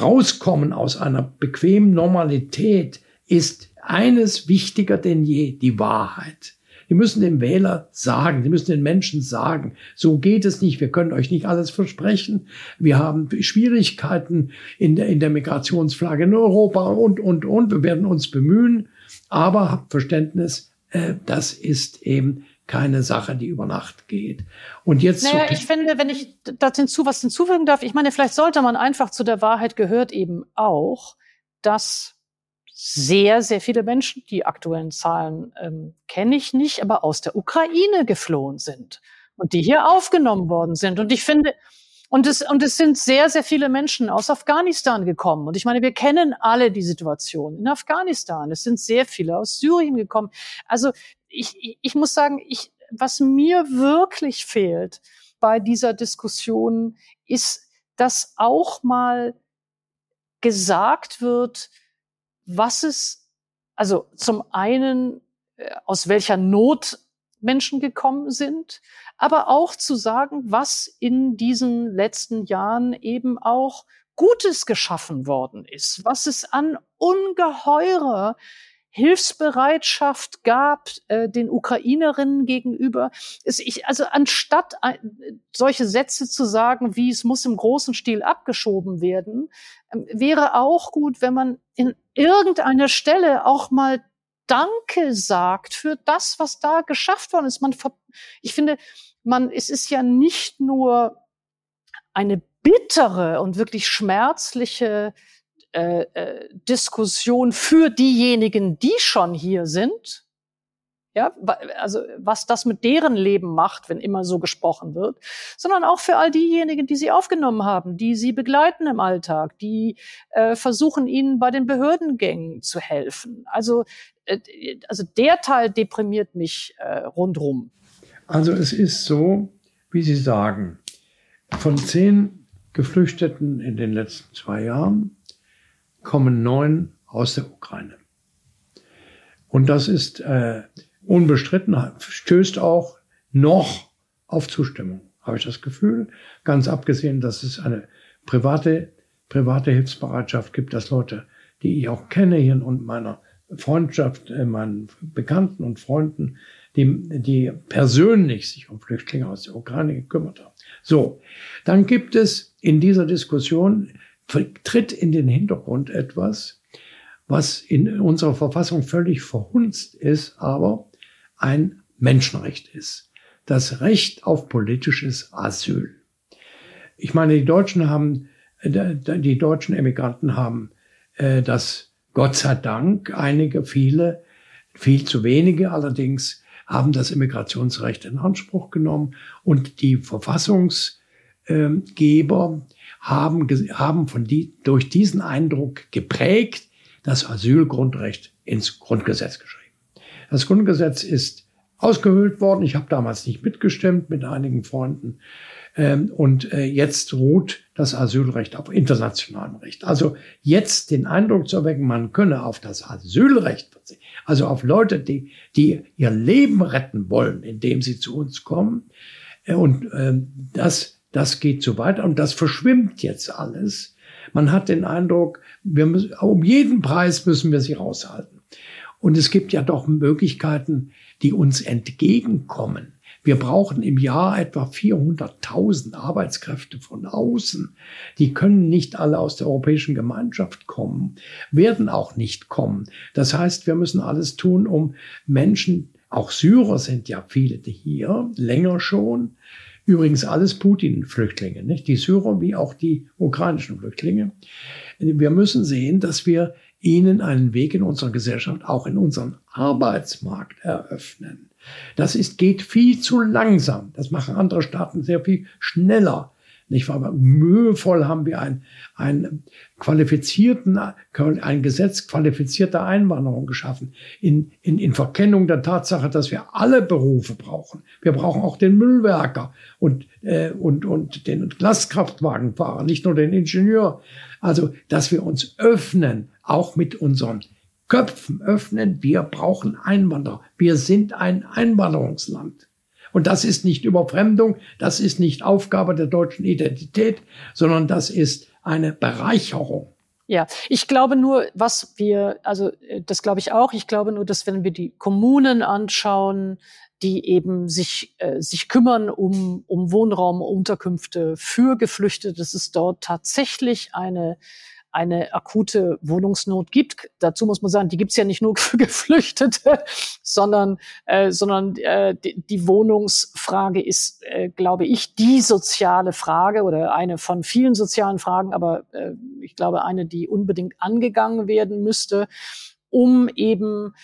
rauskommen aus einer bequemen Normalität, ist eines wichtiger denn je, die Wahrheit. Die müssen dem Wähler sagen, die müssen den Menschen sagen, so geht es nicht, wir können euch nicht alles versprechen. Wir haben Schwierigkeiten in der, in der Migrationsfrage in Europa und, und, und. Wir werden uns bemühen, aber habt Verständnis, äh, das ist eben keine Sache, die über Nacht geht. Und jetzt. Naja, ich finde, wenn ich dazu hinzu, was hinzufügen darf, ich meine, vielleicht sollte man einfach zu der Wahrheit gehört eben auch, dass sehr, sehr viele Menschen, die aktuellen Zahlen ähm, kenne ich nicht, aber aus der Ukraine geflohen sind und die hier aufgenommen worden sind. Und ich finde, und es, und es sind sehr, sehr viele Menschen aus Afghanistan gekommen. Und ich meine, wir kennen alle die Situation in Afghanistan. Es sind sehr viele aus Syrien gekommen. Also ich, ich muss sagen, ich, was mir wirklich fehlt bei dieser Diskussion ist, dass auch mal gesagt wird, was es, also zum einen, äh, aus welcher Not Menschen gekommen sind, aber auch zu sagen, was in diesen letzten Jahren eben auch Gutes geschaffen worden ist, was es an ungeheurer Hilfsbereitschaft gab äh, den Ukrainerinnen gegenüber. Es, ich, also anstatt äh, solche Sätze zu sagen, wie es muss im großen Stil abgeschoben werden, äh, wäre auch gut, wenn man in irgendeiner Stelle auch mal Danke sagt für das, was da geschafft worden ist. Man, ich finde, man, es ist ja nicht nur eine bittere und wirklich schmerzliche äh, äh, Diskussion für diejenigen, die schon hier sind. Ja, also was das mit deren Leben macht, wenn immer so gesprochen wird, sondern auch für all diejenigen, die sie aufgenommen haben, die sie begleiten im Alltag, die äh, versuchen, ihnen bei den Behördengängen zu helfen. Also, äh, also der Teil deprimiert mich äh, rundrum. Also es ist so, wie Sie sagen, von zehn Geflüchteten in den letzten zwei Jahren kommen neun aus der Ukraine. Und das ist äh, unbestritten, stößt auch noch auf Zustimmung, habe ich das Gefühl. Ganz abgesehen, dass es eine private, private Hilfsbereitschaft gibt, dass Leute, die ich auch kenne hier und meiner Freundschaft, äh, meinen Bekannten und Freunden, die, die persönlich sich um Flüchtlinge aus der Ukraine gekümmert haben. So, dann gibt es in dieser Diskussion tritt in den Hintergrund etwas, was in unserer Verfassung völlig verhunzt ist, aber ein Menschenrecht ist. Das Recht auf politisches Asyl. Ich meine, die Deutschen haben, die deutschen Emigranten haben äh, das Gott sei Dank, einige, viele, viel zu wenige allerdings, haben das Immigrationsrecht in Anspruch genommen und die Verfassungsgeber haben, haben von die, durch diesen Eindruck geprägt das Asylgrundrecht ins Grundgesetz geschrieben. Das Grundgesetz ist ausgehöhlt worden. Ich habe damals nicht mitgestimmt mit einigen Freunden. Ähm, und äh, jetzt ruht das Asylrecht auf internationalem Recht. Also jetzt den Eindruck zu erwecken, man könne auf das Asylrecht also auf Leute, die, die ihr Leben retten wollen, indem sie zu uns kommen. Äh, und ähm, das, das geht so weiter und das verschwimmt jetzt alles. Man hat den Eindruck, wir müssen, um jeden Preis müssen wir sie raushalten. Und es gibt ja doch Möglichkeiten, die uns entgegenkommen. Wir brauchen im Jahr etwa 400.000 Arbeitskräfte von außen. Die können nicht alle aus der Europäischen Gemeinschaft kommen, werden auch nicht kommen. Das heißt, wir müssen alles tun, um Menschen, auch Syrer sind ja viele hier, länger schon, Übrigens alles Putin-Flüchtlinge, nicht? Die Syrer wie auch die ukrainischen Flüchtlinge. Wir müssen sehen, dass wir ihnen einen Weg in unserer Gesellschaft, auch in unseren Arbeitsmarkt eröffnen. Das ist, geht viel zu langsam. Das machen andere Staaten sehr viel schneller. Nicht wahr? Aber mühevoll haben wir ein, ein qualifizierten, ein Gesetz qualifizierter Einwanderung geschaffen. In, in, in Verkennung der Tatsache, dass wir alle Berufe brauchen. Wir brauchen auch den Müllwerker und, äh, und, und den Lastkraftwagenfahrer, nicht nur den Ingenieur. Also, dass wir uns öffnen, auch mit unseren Köpfen öffnen. Wir brauchen Einwanderer. Wir sind ein Einwanderungsland. Und das ist nicht Überfremdung, das ist nicht Aufgabe der deutschen Identität, sondern das ist eine Bereicherung. Ja, ich glaube nur, was wir, also äh, das glaube ich auch, ich glaube nur, dass wenn wir die Kommunen anschauen, die eben sich, äh, sich kümmern um, um Wohnraum, Unterkünfte für Geflüchtete, dass es dort tatsächlich eine eine akute Wohnungsnot gibt. Dazu muss man sagen, die gibt es ja nicht nur für Geflüchtete, sondern, äh, sondern äh, die, die Wohnungsfrage ist, äh, glaube ich, die soziale Frage oder eine von vielen sozialen Fragen, aber äh, ich glaube eine, die unbedingt angegangen werden müsste, um eben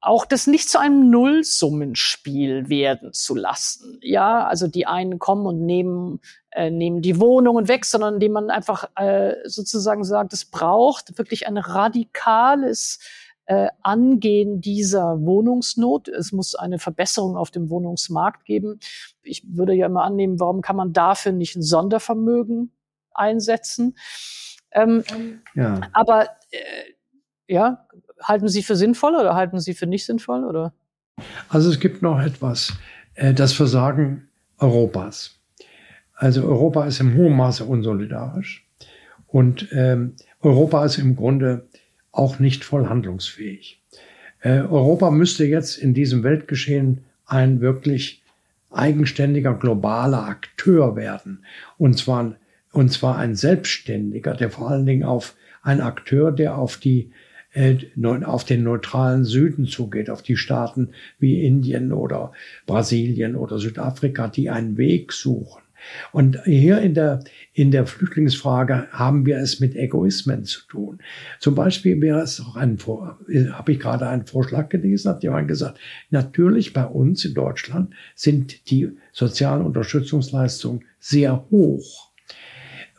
auch das nicht zu einem Nullsummenspiel werden zu lassen. Ja, also die einen kommen und nehmen, äh, nehmen die Wohnungen weg, sondern indem man einfach äh, sozusagen sagt, es braucht wirklich ein radikales äh, Angehen dieser Wohnungsnot. Es muss eine Verbesserung auf dem Wohnungsmarkt geben. Ich würde ja immer annehmen, warum kann man dafür nicht ein Sondervermögen einsetzen? Ähm, ja. Aber äh, ja, halten Sie für sinnvoll oder halten Sie für nicht sinnvoll? Oder? Also es gibt noch etwas, äh, das Versagen Europas. Also Europa ist im hohen Maße unsolidarisch und ähm, Europa ist im Grunde auch nicht voll handlungsfähig. Äh, Europa müsste jetzt in diesem Weltgeschehen ein wirklich eigenständiger globaler Akteur werden. Und zwar, und zwar ein Selbstständiger, der vor allen Dingen auf ein Akteur, der auf die auf den neutralen Süden zugeht, auf die Staaten wie Indien oder Brasilien oder Südafrika, die einen Weg suchen. Und hier in der, in der Flüchtlingsfrage haben wir es mit Egoismen zu tun. Zum Beispiel wäre es auch ein, habe ich gerade einen Vorschlag gelesen, hat jemand gesagt, natürlich bei uns in Deutschland sind die sozialen Unterstützungsleistungen sehr hoch.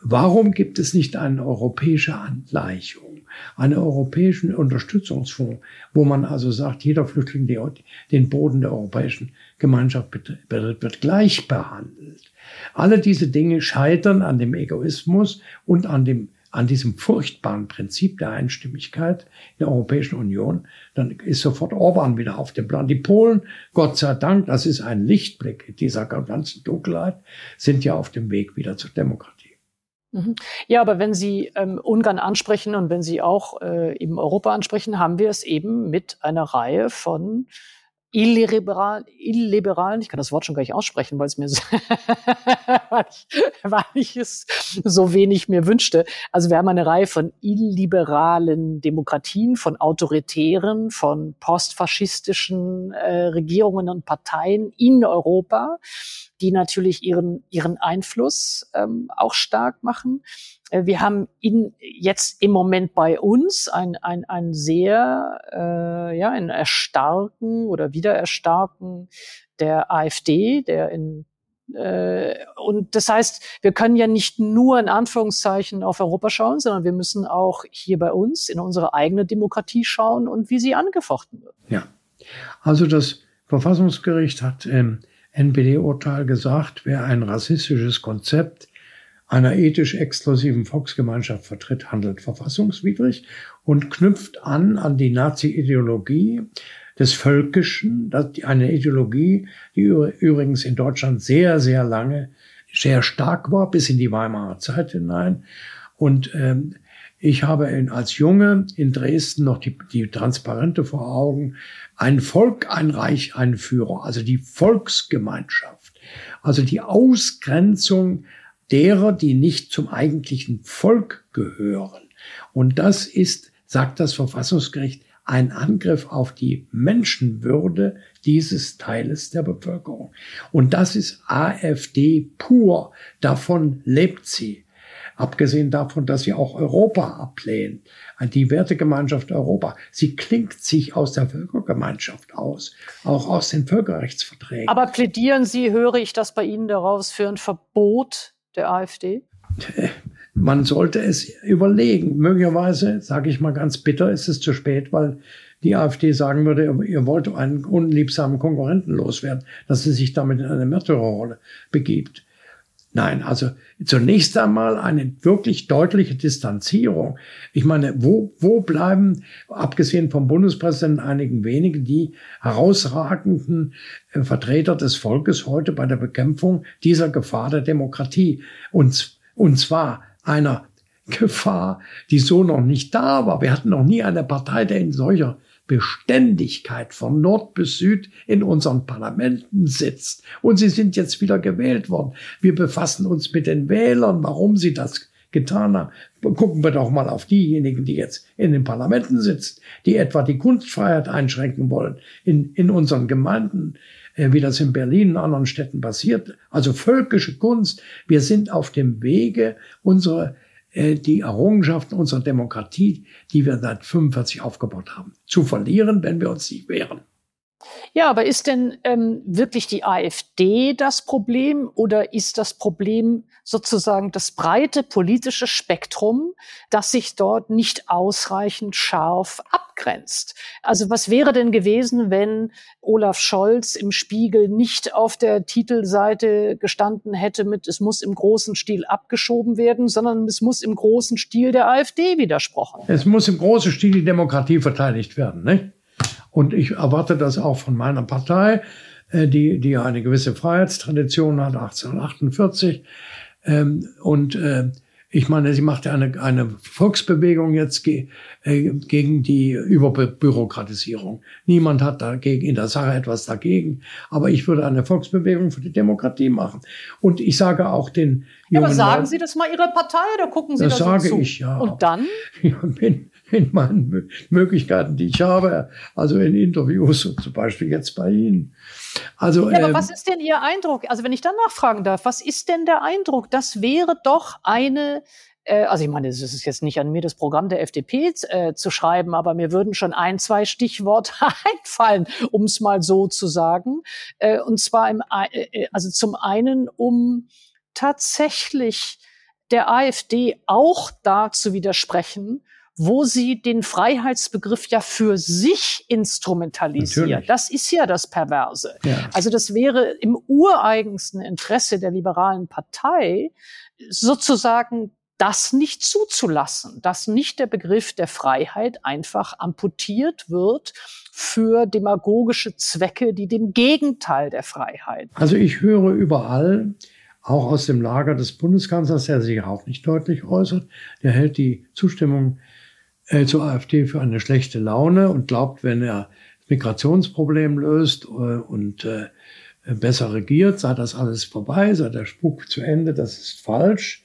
Warum gibt es nicht eine europäische Angleichung? Einen europäischen Unterstützungsfonds, wo man also sagt, jeder Flüchtling, der den Boden der europäischen Gemeinschaft betritt, wird gleich behandelt. Alle diese Dinge scheitern an dem Egoismus und an dem an diesem furchtbaren Prinzip der Einstimmigkeit in der Europäischen Union, dann ist sofort Orban wieder auf dem Plan. Die Polen, Gott sei Dank, das ist ein Lichtblick dieser ganzen Dunkelheit, sind ja auf dem Weg wieder zur Demokratie. Mhm. Ja, aber wenn Sie ähm, Ungarn ansprechen und wenn Sie auch äh, eben Europa ansprechen, haben wir es eben mit einer Reihe von illiberal, illiberalen, ich kann das Wort schon gar nicht aussprechen, weil es mir so, weil, ich, es so wenig mir wünschte. Also wir haben eine Reihe von illiberalen Demokratien, von autoritären, von postfaschistischen äh, Regierungen und Parteien in Europa, die natürlich ihren, ihren Einfluss ähm, auch stark machen. Äh, wir haben in, jetzt im Moment bei uns ein, ein, ein sehr, äh, ja, ein Erstarken oder Wiedererstarken der AfD, der in äh, und das heißt, wir können ja nicht nur in Anführungszeichen auf Europa schauen, sondern wir müssen auch hier bei uns in unsere eigene Demokratie schauen und wie sie angefochten wird. Ja, also das Verfassungsgericht hat im NPD-Urteil gesagt, wer ein rassistisches Konzept einer ethisch exklusiven Volksgemeinschaft vertritt, handelt verfassungswidrig und knüpft an an die Nazi-Ideologie des Völkischen, eine Ideologie, die übrigens in Deutschland sehr, sehr lange sehr stark war, bis in die Weimarer Zeit hinein. Und ähm, ich habe in, als Junge in Dresden noch die, die Transparente vor Augen. Ein Volk, ein Reich, ein Führer. Also die Volksgemeinschaft. Also die Ausgrenzung derer, die nicht zum eigentlichen Volk gehören. Und das ist, sagt das Verfassungsgericht, ein Angriff auf die Menschenwürde dieses Teiles der Bevölkerung. Und das ist AfD pur. Davon lebt sie. Abgesehen davon, dass sie auch Europa ablehnt, die Wertegemeinschaft Europa. Sie klingt sich aus der Völkergemeinschaft aus, auch aus den Völkerrechtsverträgen. Aber plädieren Sie, höre ich das bei Ihnen daraus, für ein Verbot der AfD? Man sollte es überlegen. Möglicherweise, sage ich mal ganz bitter, ist es zu spät, weil die AfD sagen würde, ihr wollt einen unliebsamen Konkurrenten loswerden, dass sie sich damit in eine Märtyrerrolle begibt. Nein, also zunächst einmal eine wirklich deutliche Distanzierung. Ich meine, wo, wo bleiben, abgesehen vom Bundespräsidenten, einigen wenigen, die herausragenden äh, Vertreter des Volkes heute bei der Bekämpfung dieser Gefahr der Demokratie? Und, und zwar einer Gefahr, die so noch nicht da war. Wir hatten noch nie eine Partei, der in solcher Beständigkeit von Nord bis Süd in unseren Parlamenten sitzt. Und sie sind jetzt wieder gewählt worden. Wir befassen uns mit den Wählern, warum sie das getan haben. Gucken wir doch mal auf diejenigen, die jetzt in den Parlamenten sitzen, die etwa die Kunstfreiheit einschränken wollen in, in unseren Gemeinden, wie das in Berlin und anderen Städten passiert. Also völkische Kunst. Wir sind auf dem Wege, unsere äh, die Errungenschaften unserer Demokratie, die wir seit 45 aufgebaut haben, zu verlieren, wenn wir uns nicht wehren. Ja, aber ist denn ähm, wirklich die AfD das Problem oder ist das Problem sozusagen das breite politische Spektrum, das sich dort nicht ausreichend scharf abgrenzt? Also was wäre denn gewesen, wenn Olaf Scholz im Spiegel nicht auf der Titelseite gestanden hätte mit, es muss im großen Stil abgeschoben werden, sondern es muss im großen Stil der AfD widersprochen. Es muss im großen Stil die Demokratie verteidigt werden, ne? Und ich erwarte das auch von meiner Partei, äh, die, die eine gewisse Freiheitstradition hat, 1848. Ähm, und äh, ich meine, sie macht ja eine, eine Volksbewegung jetzt ge, äh, gegen die Überbürokratisierung. Niemand hat dagegen in der Sache etwas dagegen. Aber ich würde eine Volksbewegung für die Demokratie machen. Und ich sage auch den ja, aber sagen Sie das mal Ihrer Partei oder gucken Sie das Das sage zu? ich, ja. Und dann? Ja, bin, in meinen Möglichkeiten, die ich habe, also in Interviews und zum Beispiel jetzt bei Ihnen. Also, ja, aber ähm, was ist denn Ihr Eindruck? Also wenn ich dann nachfragen darf, was ist denn der Eindruck? Das wäre doch eine äh, also ich meine, es ist jetzt nicht an mir, das Programm der FDP äh, zu schreiben, aber mir würden schon ein, zwei Stichworte einfallen, um es mal so zu sagen. Äh, und zwar im, äh, äh, also zum einen, um tatsächlich der AfD auch da zu widersprechen, wo sie den Freiheitsbegriff ja für sich instrumentalisiert. Natürlich. Das ist ja das Perverse. Ja. Also das wäre im ureigensten Interesse der liberalen Partei sozusagen das nicht zuzulassen, dass nicht der Begriff der Freiheit einfach amputiert wird für demagogische Zwecke, die dem Gegenteil der Freiheit. Also ich höre überall, auch aus dem Lager des Bundeskanzlers, der sich auch nicht deutlich äußert, der hält die Zustimmung äh, zur AfD für eine schlechte Laune und glaubt, wenn er das Migrationsproblem löst äh, und äh, besser regiert, sei das alles vorbei, sei der Spuk zu Ende. Das ist falsch.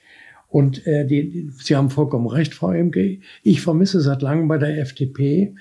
Und äh, die, Sie haben vollkommen recht, Frau Emke. Ich vermisse seit langem bei der FDP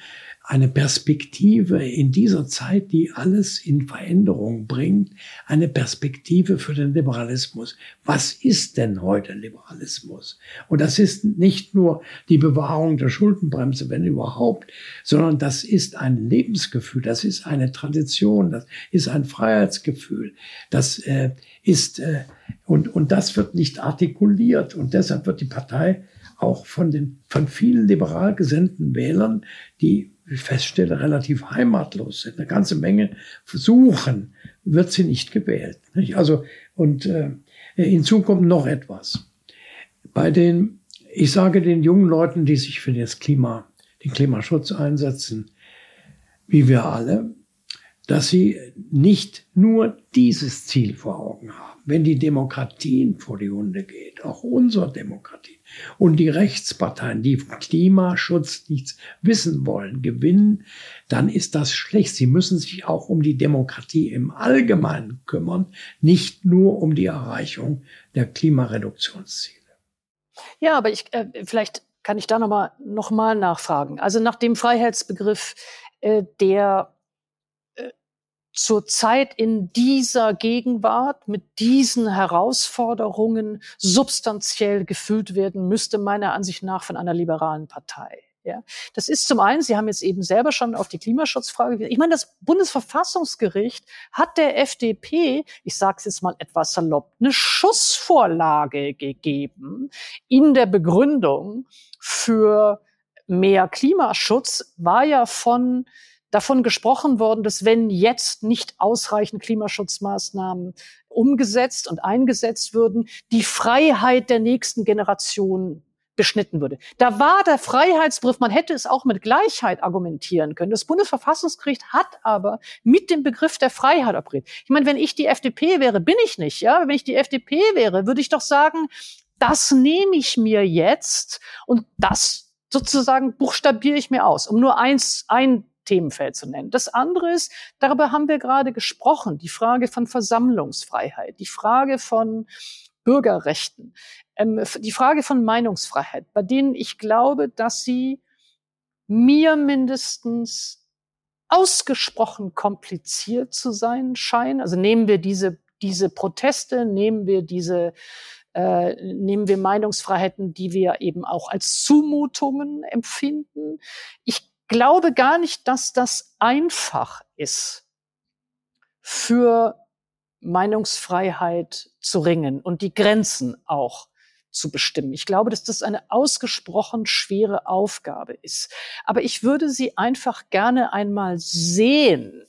eine Perspektive in dieser Zeit, die alles in Veränderung bringt, eine Perspektive für den Liberalismus. Was ist denn heute Liberalismus? Und das ist nicht nur die Bewahrung der Schuldenbremse, wenn überhaupt, sondern das ist ein Lebensgefühl, das ist eine Tradition, das ist ein Freiheitsgefühl, das äh, ist äh, und und das wird nicht artikuliert und deshalb wird die Partei auch von den von vielen liberal gesinnten Wählern, die ich feststelle, relativ heimatlos sind, eine ganze Menge versuchen, wird sie nicht gewählt. Nicht? Also, und äh, hinzu kommt noch etwas. Bei den, ich sage den jungen Leuten, die sich für das Klima, den Klimaschutz einsetzen, wie wir alle, dass sie nicht nur dieses Ziel vor Augen haben. Wenn die Demokratien vor die Hunde geht, auch unsere Demokratie, und die Rechtsparteien, die Klimaschutz nichts wissen wollen, gewinnen, dann ist das schlecht. Sie müssen sich auch um die Demokratie im Allgemeinen kümmern, nicht nur um die Erreichung der Klimareduktionsziele. Ja, aber ich, äh, vielleicht kann ich da nochmal noch mal nachfragen. Also nach dem Freiheitsbegriff, äh, der zurzeit in dieser Gegenwart mit diesen Herausforderungen substanziell gefüllt werden müsste, meiner Ansicht nach von einer liberalen Partei. Ja, das ist zum einen, Sie haben jetzt eben selber schon auf die Klimaschutzfrage, ich meine, das Bundesverfassungsgericht hat der FDP, ich sage es jetzt mal etwas salopp, eine Schussvorlage gegeben in der Begründung für mehr Klimaschutz, war ja von davon gesprochen worden, dass wenn jetzt nicht ausreichend Klimaschutzmaßnahmen umgesetzt und eingesetzt würden, die Freiheit der nächsten Generation beschnitten würde. Da war der Freiheitsbegriff, man hätte es auch mit Gleichheit argumentieren können. Das Bundesverfassungsgericht hat aber mit dem Begriff der Freiheit operiert. Ich meine, wenn ich die FDP wäre, bin ich nicht, ja. Wenn ich die FDP wäre, würde ich doch sagen, das nehme ich mir jetzt und das sozusagen buchstabiere ich mir aus, um nur eins, ein Themenfeld zu nennen. Das andere ist, darüber haben wir gerade gesprochen, die Frage von Versammlungsfreiheit, die Frage von Bürgerrechten, ähm, die Frage von Meinungsfreiheit, bei denen ich glaube, dass sie mir mindestens ausgesprochen kompliziert zu sein scheinen. Also nehmen wir diese, diese Proteste, nehmen wir diese äh, nehmen wir Meinungsfreiheiten, die wir eben auch als Zumutungen empfinden. Ich glaube gar nicht, dass das einfach ist, für Meinungsfreiheit zu ringen und die Grenzen auch zu bestimmen. Ich glaube, dass das eine ausgesprochen schwere Aufgabe ist. Aber ich würde sie einfach gerne einmal sehen,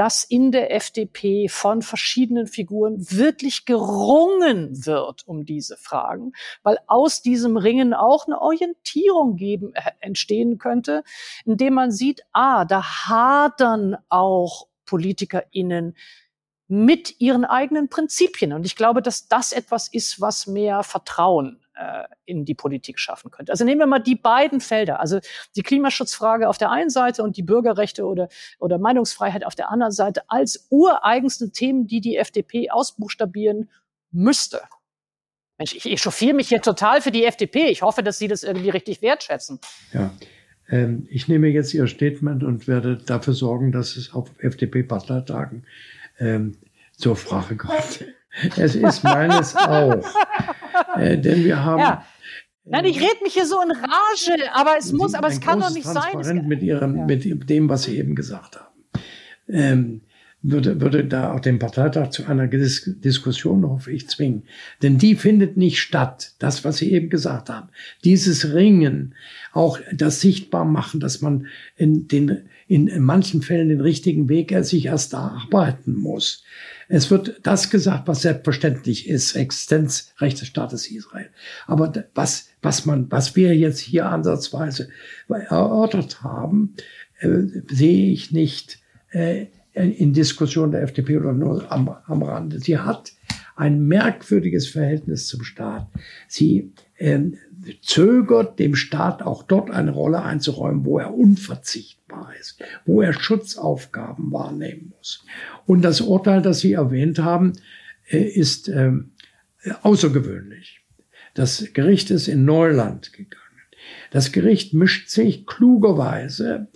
dass in der FDP von verschiedenen Figuren wirklich gerungen wird um diese Fragen, weil aus diesem Ringen auch eine Orientierung geben, äh, entstehen könnte, indem man sieht, ah, da hadern auch PolitikerInnen mit ihren eigenen Prinzipien. Und ich glaube, dass das etwas ist, was mehr Vertrauen äh, in die Politik schaffen könnte. Also nehmen wir mal die beiden Felder, also die Klimaschutzfrage auf der einen Seite und die Bürgerrechte oder, oder Meinungsfreiheit auf der anderen Seite als ureigenste Themen, die die FDP ausbuchstabieren müsste. Mensch, ich echauffiere mich hier total für die FDP. Ich hoffe, dass Sie das irgendwie richtig wertschätzen. Ja, ähm, ich nehme jetzt Ihr Statement und werde dafür sorgen, dass es auf FDP-Parteitagen ähm, zur Sprache kommt. Es ist meines auch. Äh, denn wir haben. Ja. Nein, ich rede mich hier so in Rage, aber es muss, aber es kann doch nicht sein. Mit, ihrem, ja. mit dem, was Sie eben gesagt haben. Ähm, würde, würde da auch den Parteitag zu einer Dis Diskussion, hoffe ich, zwingen. Denn die findet nicht statt. Das, was Sie eben gesagt haben. Dieses Ringen, auch das sichtbar machen, dass man in, den, in manchen Fällen den richtigen Weg sich erst erarbeiten muss. Es wird das gesagt, was selbstverständlich ist, Existenzrecht des Staates Israel. Aber was, was man, was wir jetzt hier ansatzweise erörtert haben, äh, sehe ich nicht äh, in Diskussion der FDP oder nur am, am Rande. Sie hat ein merkwürdiges Verhältnis zum Staat. Sie äh, zögert dem Staat auch dort eine Rolle einzuräumen, wo er unverzichtbar ist, wo er Schutzaufgaben wahrnehmen muss. Und das Urteil, das Sie erwähnt haben, äh, ist äh, außergewöhnlich. Das Gericht ist in Neuland gegangen. Das Gericht mischt sich klugerweise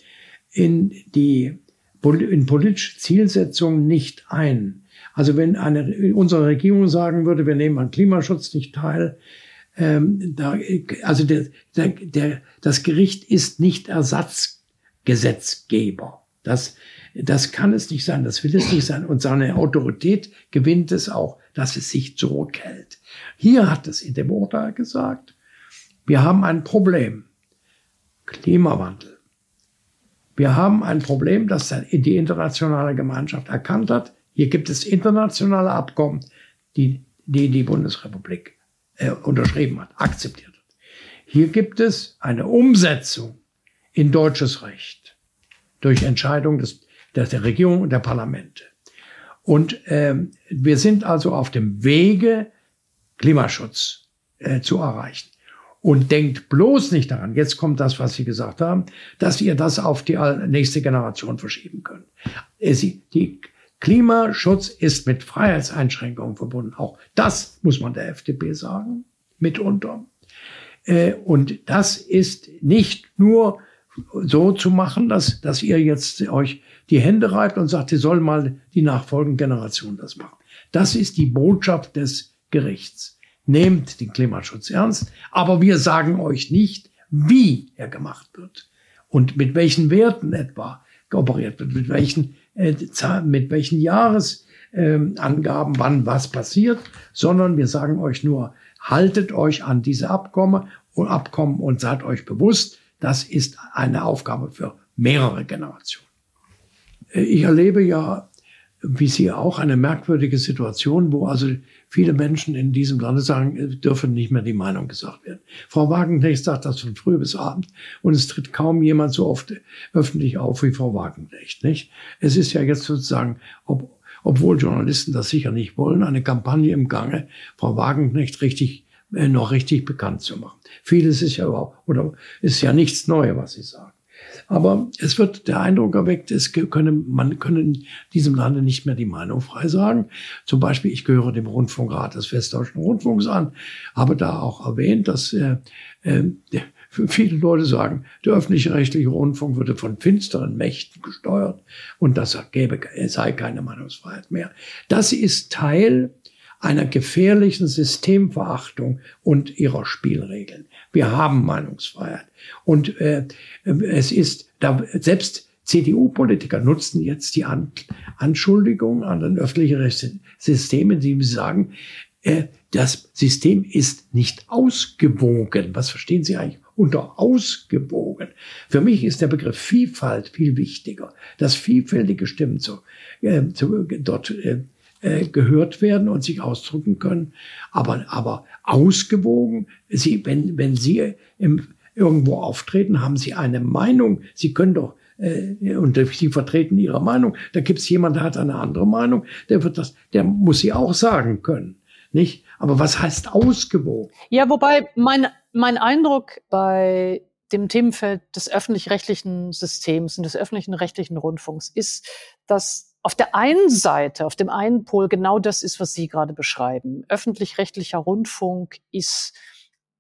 in die in politische Zielsetzungen nicht ein. Also wenn eine, unsere Regierung sagen würde, wir nehmen an Klimaschutz nicht teil, ähm, da, also der, der, der, das Gericht ist nicht Ersatzgesetzgeber. Das, das kann es nicht sein, das will es nicht sein. Und seine Autorität gewinnt es auch, dass es sich zurückhält. Hier hat es in dem Urteil gesagt, wir haben ein Problem. Klimawandel. Wir haben ein Problem, das die internationale Gemeinschaft erkannt hat. Hier gibt es internationale Abkommen, die die, die Bundesrepublik äh, unterschrieben hat, akzeptiert hat. Hier gibt es eine Umsetzung in deutsches Recht durch Entscheidung des, der Regierung und der Parlamente. Und ähm, wir sind also auf dem Wege, Klimaschutz äh, zu erreichen. Und denkt bloß nicht daran, jetzt kommt das, was Sie gesagt haben, dass ihr das auf die nächste Generation verschieben könnt. Äh, die Klimaschutz ist mit Freiheitseinschränkungen verbunden. Auch das muss man der FDP sagen, mitunter. Äh, und das ist nicht nur so zu machen, dass, dass ihr jetzt euch die Hände reibt und sagt, ihr soll mal die nachfolgende Generation das machen. Das ist die Botschaft des Gerichts. Nehmt den Klimaschutz ernst, aber wir sagen euch nicht, wie er gemacht wird und mit welchen Werten etwa operiert wird, mit welchen, äh, mit welchen Jahresangaben, äh, wann was passiert, sondern wir sagen euch nur, haltet euch an diese Abkommen und Abkommen und seid euch bewusst, das ist eine Aufgabe für mehrere Generationen. Äh, ich erlebe ja, wie Sie auch, eine merkwürdige Situation, wo also viele Menschen in diesem Lande sagen, es dürfen nicht mehr die Meinung gesagt werden. Frau Wagenknecht sagt das von früh bis abend und es tritt kaum jemand so oft öffentlich auf wie Frau Wagenknecht, nicht? Es ist ja jetzt sozusagen, ob, obwohl Journalisten das sicher nicht wollen, eine Kampagne im Gange, Frau Wagenknecht richtig äh, noch richtig bekannt zu machen. Vieles ist ja überhaupt, oder ist ja nichts Neues, was Sie sagen. Aber es wird der Eindruck erweckt, es könne, man könne in diesem Lande nicht mehr die Meinung frei sagen. Zum Beispiel, ich gehöre dem Rundfunkrat des Westdeutschen Rundfunks an, habe da auch erwähnt, dass äh, äh, viele Leute sagen, der öffentlich-rechtliche Rundfunk würde von finsteren Mächten gesteuert und das gäbe, es sei keine Meinungsfreiheit mehr. Das ist Teil einer gefährlichen Systemverachtung und ihrer Spielregeln. Wir haben Meinungsfreiheit. Und äh, es ist, da selbst CDU-Politiker nutzen jetzt die an Anschuldigung an den öffentlichen System, indem sie sagen, äh, das System ist nicht ausgewogen. Was verstehen Sie eigentlich unter ausgewogen? Für mich ist der Begriff Vielfalt viel wichtiger, dass vielfältige Stimmen zu, äh, zu, dort äh, äh, gehört werden und sich ausdrücken können. Aber, aber ausgewogen, Sie, wenn, wenn Sie im, irgendwo auftreten, haben Sie eine Meinung. Sie können doch äh, und Sie vertreten Ihre Meinung. Da gibt es jemand, der hat eine andere Meinung. Der wird das, der muss sie auch sagen können, nicht? Aber was heißt ausgewogen? Ja, wobei mein mein Eindruck bei dem Themenfeld des öffentlich-rechtlichen Systems und des öffentlichen rechtlichen Rundfunks ist, dass auf der einen Seite, auf dem einen Pol genau das ist, was Sie gerade beschreiben. Öffentlich-rechtlicher Rundfunk ist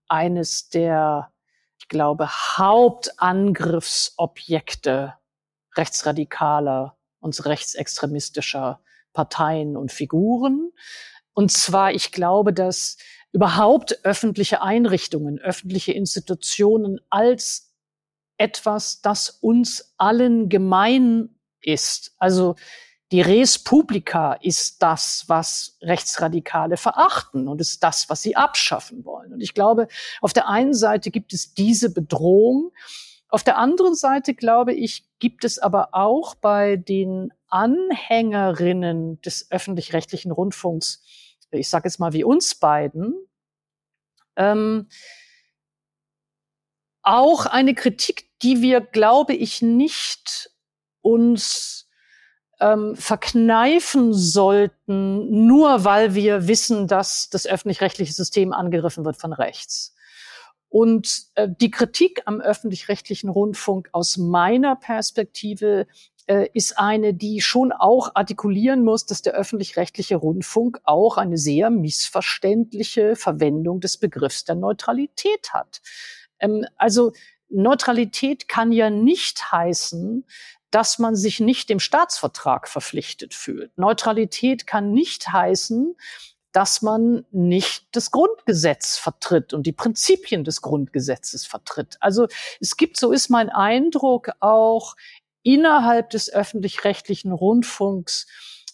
eines der, ich glaube, Hauptangriffsobjekte rechtsradikaler und rechtsextremistischer Parteien und Figuren. Und zwar, ich glaube, dass überhaupt öffentliche Einrichtungen, öffentliche Institutionen als etwas, das uns allen gemein ist. Also die Res Publica ist das, was Rechtsradikale verachten und ist das, was sie abschaffen wollen. Und ich glaube, auf der einen Seite gibt es diese Bedrohung. Auf der anderen Seite, glaube ich, gibt es aber auch bei den Anhängerinnen des öffentlich-rechtlichen Rundfunks, ich sage jetzt mal wie uns beiden, ähm, auch eine Kritik, die wir, glaube ich, nicht uns ähm, verkneifen sollten, nur weil wir wissen, dass das öffentlich-rechtliche System angegriffen wird von rechts. Und äh, die Kritik am öffentlich-rechtlichen Rundfunk aus meiner Perspektive äh, ist eine, die schon auch artikulieren muss, dass der öffentlich-rechtliche Rundfunk auch eine sehr missverständliche Verwendung des Begriffs der Neutralität hat. Ähm, also Neutralität kann ja nicht heißen, dass man sich nicht dem Staatsvertrag verpflichtet fühlt. Neutralität kann nicht heißen, dass man nicht das Grundgesetz vertritt und die Prinzipien des Grundgesetzes vertritt. Also es gibt, so ist mein Eindruck, auch innerhalb des öffentlich-rechtlichen Rundfunks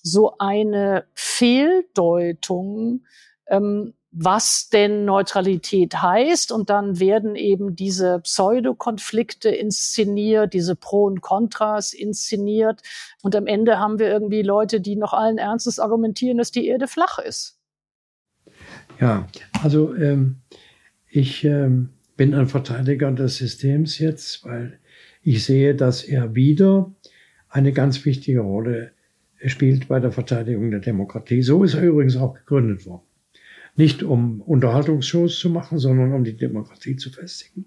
so eine Fehldeutung, ähm, was denn Neutralität heißt. Und dann werden eben diese Pseudokonflikte inszeniert, diese Pro und Kontras inszeniert. Und am Ende haben wir irgendwie Leute, die noch allen Ernstes argumentieren, dass die Erde flach ist. Ja, also ähm, ich ähm, bin ein Verteidiger des Systems jetzt, weil ich sehe, dass er wieder eine ganz wichtige Rolle spielt bei der Verteidigung der Demokratie. So ist er übrigens auch gegründet worden. Nicht um Unterhaltungsshows zu machen, sondern um die Demokratie zu festigen.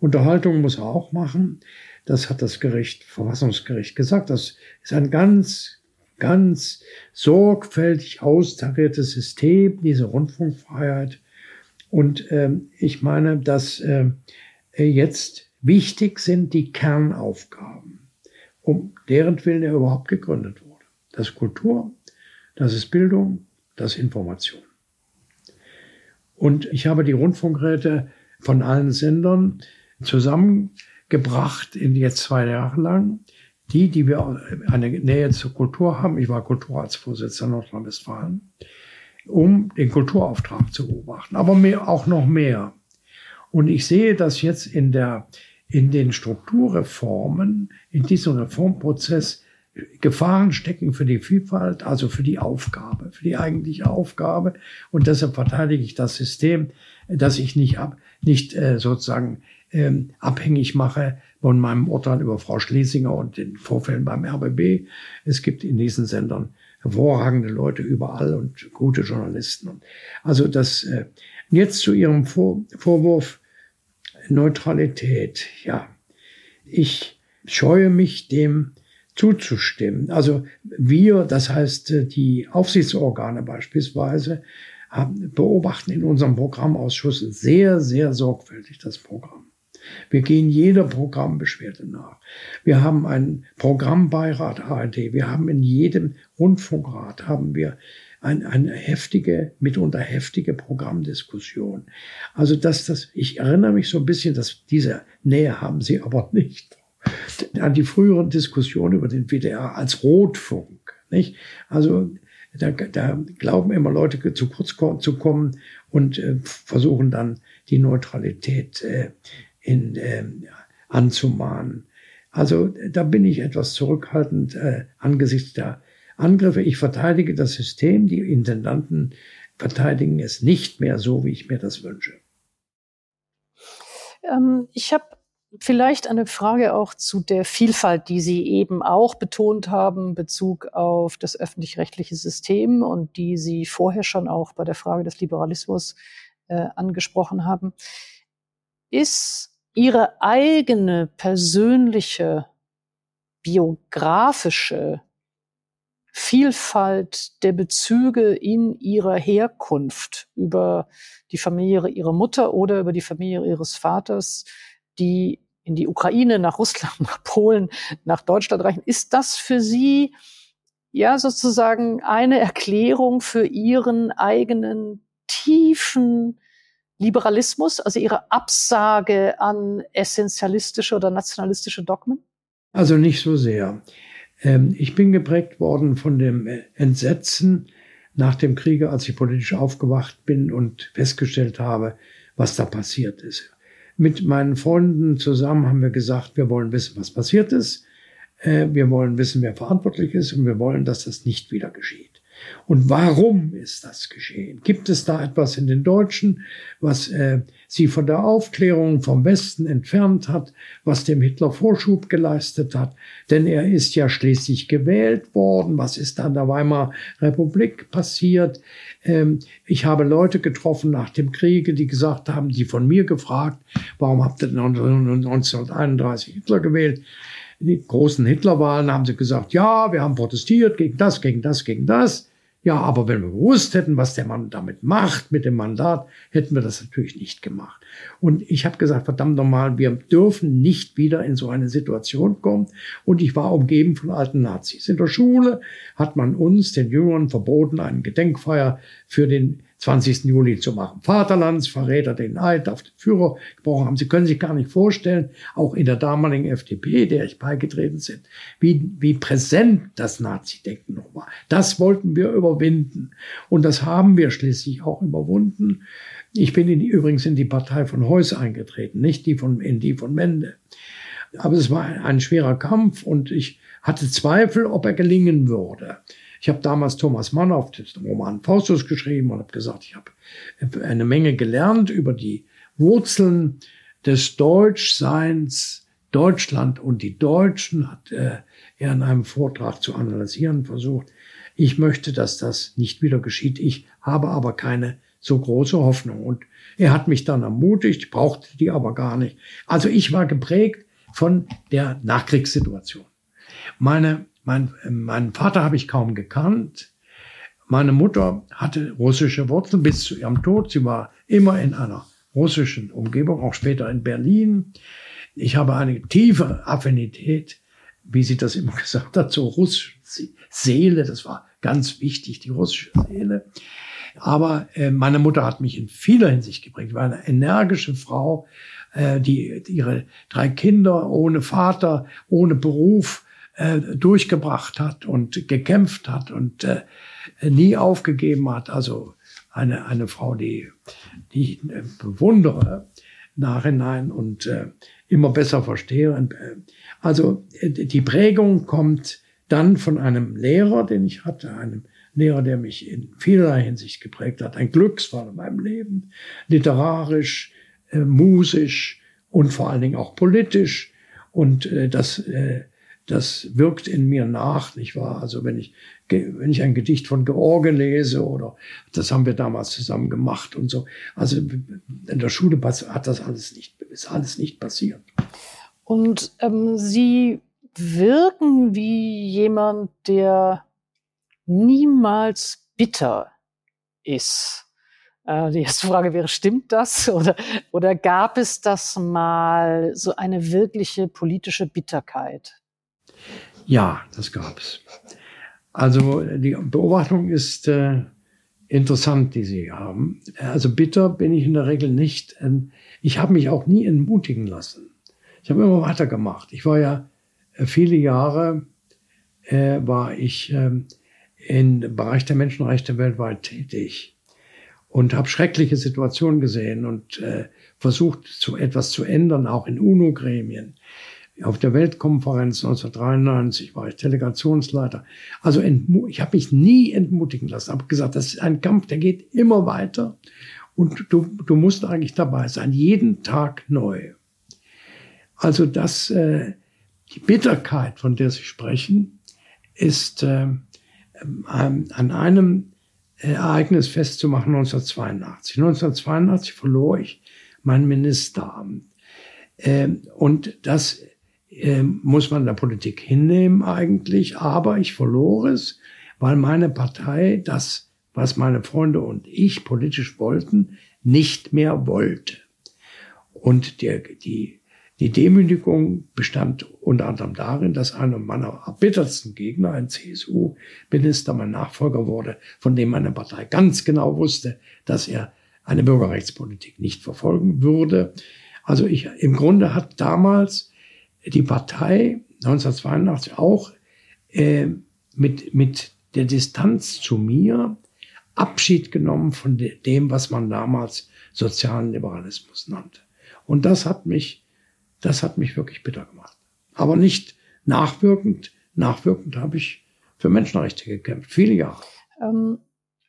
Unterhaltung muss er auch machen. Das hat das Gericht, Verfassungsgericht gesagt. Das ist ein ganz, ganz sorgfältig austariertes System, diese Rundfunkfreiheit. Und ähm, ich meine, dass äh, jetzt wichtig sind die Kernaufgaben, um deren Willen er überhaupt gegründet wurde. Das ist Kultur, das ist Bildung, das ist Information. Und ich habe die Rundfunkräte von allen Sendern zusammengebracht in jetzt zwei Jahre lang. Die, die wir eine Nähe zur Kultur haben, ich war Kulturratsvorsitzender Nordrhein-Westfalen, um den Kulturauftrag zu beobachten, aber mehr, auch noch mehr. Und ich sehe das jetzt in der, in den Strukturreformen, in diesem Reformprozess Gefahren stecken für die Vielfalt, also für die Aufgabe, für die eigentliche Aufgabe. Und deshalb verteidige ich das System, dass ich nicht ab, nicht äh, sozusagen ähm, abhängig mache von meinem Urteil über Frau Schlesinger und den Vorfällen beim RBB. Es gibt in diesen Sendern hervorragende Leute überall und gute Journalisten. Also das äh, jetzt zu Ihrem Vor Vorwurf Neutralität. Ja, ich scheue mich dem zuzustimmen. Also wir, das heißt äh, die Aufsichtsorgane beispielsweise, beobachten in unserem Programmausschuss sehr, sehr sorgfältig das Programm. Wir gehen jeder Programmbeschwerde nach. Wir haben einen Programmbeirat ARD. Wir haben in jedem Rundfunkrat haben wir ein, eine heftige, mitunter heftige Programmdiskussion. Also dass das, ich erinnere mich so ein bisschen, dass diese Nähe haben sie aber nicht an die früheren Diskussionen über den WDR als Rotfunk. Nicht? Also da, da glauben immer Leute zu kurz zu kommen und äh, versuchen dann die Neutralität äh, in, äh, anzumahnen. Also da bin ich etwas zurückhaltend äh, angesichts der Angriffe. Ich verteidige das System, die Intendanten verteidigen es nicht mehr so, wie ich mir das wünsche. Ähm, ich habe Vielleicht eine Frage auch zu der Vielfalt, die Sie eben auch betont haben, Bezug auf das öffentlich-rechtliche System und die Sie vorher schon auch bei der Frage des Liberalismus äh, angesprochen haben. Ist Ihre eigene persönliche biografische Vielfalt der Bezüge in ihrer Herkunft über die Familie ihrer Mutter oder über die Familie ihres Vaters, die in die Ukraine, nach Russland, nach Polen, nach Deutschland reichen. Ist das für Sie ja sozusagen eine Erklärung für Ihren eigenen tiefen Liberalismus, also Ihre Absage an essentialistische oder nationalistische Dogmen? Also nicht so sehr. Ähm, ich bin geprägt worden von dem Entsetzen nach dem Kriege, als ich politisch aufgewacht bin und festgestellt habe, was da passiert ist mit meinen Freunden zusammen haben wir gesagt, wir wollen wissen, was passiert ist. Äh, wir wollen wissen, wer verantwortlich ist und wir wollen, dass das nicht wieder geschieht. Und warum ist das geschehen? Gibt es da etwas in den Deutschen, was äh, sie von der Aufklärung vom Westen entfernt hat, was dem Hitler Vorschub geleistet hat? Denn er ist ja schließlich gewählt worden. Was ist da in der Weimarer Republik passiert? Ähm, ich habe Leute getroffen nach dem Kriege, die gesagt haben, die von mir gefragt, warum habt ihr 1931 Hitler gewählt? Die großen Hitlerwahlen haben sie gesagt, ja, wir haben protestiert gegen das, gegen das, gegen das. Ja, aber wenn wir gewusst hätten, was der Mann damit macht, mit dem Mandat, hätten wir das natürlich nicht gemacht. Und ich habe gesagt, verdammt nochmal, wir dürfen nicht wieder in so eine Situation kommen. Und ich war umgeben von alten Nazis. In der Schule hat man uns, den Jüngern, verboten, einen Gedenkfeier für den 20. Juli zu machen. Vaterlandsverräter den Eid auf den Führer gebrochen haben. Sie können sich gar nicht vorstellen, auch in der damaligen FDP, der ich beigetreten bin, wie, wie präsent das Nazi-Denken noch war. Das wollten wir überwinden. Und das haben wir schließlich auch überwunden. Ich bin in übrigens in die Partei von Heuss eingetreten, nicht die von, in die von Mende. Aber es war ein, ein schwerer Kampf und ich hatte Zweifel, ob er gelingen würde. Ich habe damals Thomas Mann auf den Roman Faustus geschrieben und habe gesagt, ich habe eine Menge gelernt über die Wurzeln des Deutschseins, Deutschland und die Deutschen, hat äh, er in einem Vortrag zu analysieren versucht. Ich möchte, dass das nicht wieder geschieht. Ich habe aber keine so große Hoffnung. Und er hat mich dann ermutigt, brauchte die aber gar nicht. Also ich war geprägt von der Nachkriegssituation. Meine mein, meinen Vater habe ich kaum gekannt. Meine Mutter hatte russische Wurzeln bis zu ihrem Tod. Sie war immer in einer russischen Umgebung, auch später in Berlin. Ich habe eine tiefe Affinität, wie sie das immer gesagt hat, zur russischen Seele. Das war ganz wichtig, die russische Seele. Aber äh, meine Mutter hat mich in vieler Hinsicht geprägt. Sie war eine energische Frau, äh, die, die ihre drei Kinder ohne Vater, ohne Beruf äh, durchgebracht hat und gekämpft hat und äh, nie aufgegeben hat. Also eine, eine Frau, die, die ich äh, bewundere nachhinein und äh, immer besser verstehe. Äh, also äh, die Prägung kommt dann von einem Lehrer, den ich hatte, einem Lehrer, der mich in vielerlei Hinsicht geprägt hat, ein Glücksfall in meinem Leben, literarisch, äh, musisch und vor allen Dingen auch politisch. Und äh, das äh, das wirkt in mir nach, nicht wahr? Also wenn ich, wenn ich ein Gedicht von George lese oder das haben wir damals zusammen gemacht und so. Also in der Schule hat das alles nicht, ist alles nicht passiert. Und ähm, Sie wirken wie jemand, der niemals bitter ist. Äh, die erste Frage wäre, stimmt das? Oder, oder gab es das mal so eine wirkliche politische Bitterkeit? Ja, das gab es. Also die Beobachtung ist äh, interessant, die Sie haben. Also bitter bin ich in der Regel nicht. Ähm, ich habe mich auch nie entmutigen lassen. Ich habe immer weitergemacht. Ich war ja äh, viele Jahre äh, war ich äh, im Bereich der Menschenrechte weltweit tätig und habe schreckliche Situationen gesehen und äh, versucht, zu etwas zu ändern, auch in UNO-Gremien. Auf der Weltkonferenz 1993 war ich Delegationsleiter. Also ich habe mich nie entmutigen lassen. habe gesagt, das ist ein Kampf, der geht immer weiter. Und du, du musst eigentlich dabei sein, jeden Tag neu. Also das, äh, die Bitterkeit, von der Sie sprechen, ist äh, an einem Ereignis festzumachen 1982. 1982 verlor ich mein Ministeramt. Ähm, und das äh, muss man der Politik hinnehmen eigentlich. Aber ich verlor es, weil meine Partei das, was meine Freunde und ich politisch wollten, nicht mehr wollte. Und der, die, die Demütigung bestand unter anderem darin, dass einer meiner erbittertsten Gegner, ein CSU-Minister, mein Nachfolger wurde, von dem meine Partei ganz genau wusste, dass er eine Bürgerrechtspolitik nicht verfolgen würde. Also ich, im Grunde hat damals die Partei 1982 auch äh, mit, mit der Distanz zu mir Abschied genommen von de dem, was man damals sozialen Liberalismus nannte. Und das hat mich, das hat mich wirklich bitter gemacht. Aber nicht nachwirkend. Nachwirkend habe ich für Menschenrechte gekämpft, viele Jahre. Ähm,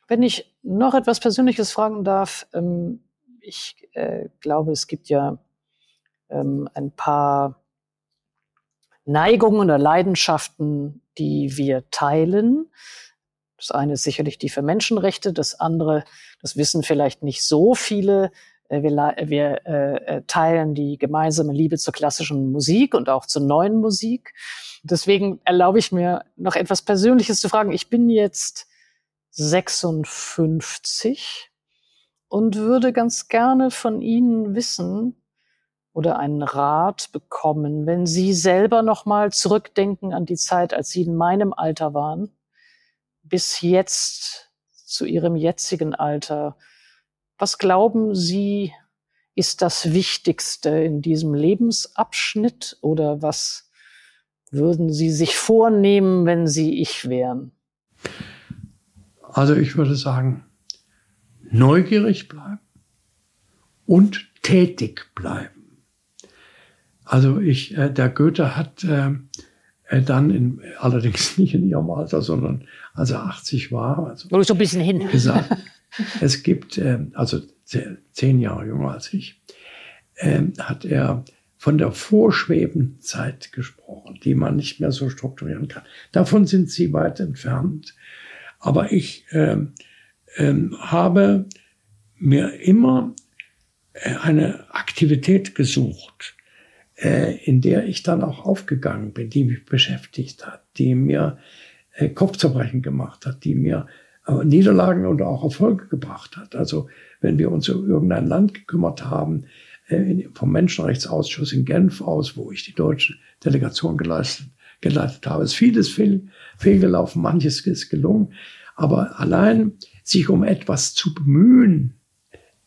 wenn ich noch etwas Persönliches fragen darf, ähm, ich äh, glaube, es gibt ja ähm, ein paar Neigungen oder Leidenschaften, die wir teilen. Das eine ist sicherlich die für Menschenrechte, das andere, das wissen vielleicht nicht so viele. Äh, wir, wir äh, äh, teilen die gemeinsame Liebe zur klassischen Musik und auch zur neuen Musik. Deswegen erlaube ich mir noch etwas Persönliches zu fragen. Ich bin jetzt 56 und würde ganz gerne von Ihnen wissen oder einen Rat bekommen, wenn Sie selber noch mal zurückdenken an die Zeit, als Sie in meinem Alter waren, bis jetzt zu Ihrem jetzigen Alter. Was glauben Sie, ist das Wichtigste in diesem Lebensabschnitt oder was würden Sie sich vornehmen, wenn Sie ich wären? Also ich würde sagen, neugierig bleiben und tätig bleiben. Also ich, äh, der Goethe hat äh, äh dann in, allerdings nicht in ihrem Alter, sondern als er 80 war, also so ein bisschen hin. gesagt, es gibt, äh, also zehn Jahre jünger als ich, äh, hat er von der vorschwebenden Zeit gesprochen, die man nicht mehr so strukturieren kann. Davon sind sie weit entfernt. Aber ich äh, äh, habe mir immer äh, eine Aktivität gesucht, in der ich dann auch aufgegangen bin, die mich beschäftigt hat, die mir äh, Kopfzerbrechen gemacht hat, die mir äh, Niederlagen und auch Erfolge gebracht hat. Also wenn wir uns um irgendein Land gekümmert haben, äh, vom Menschenrechtsausschuss in Genf aus, wo ich die deutsche Delegation geleistet, geleitet habe, ist vieles fehl, fehlgelaufen, manches ist gelungen. Aber allein sich um etwas zu bemühen,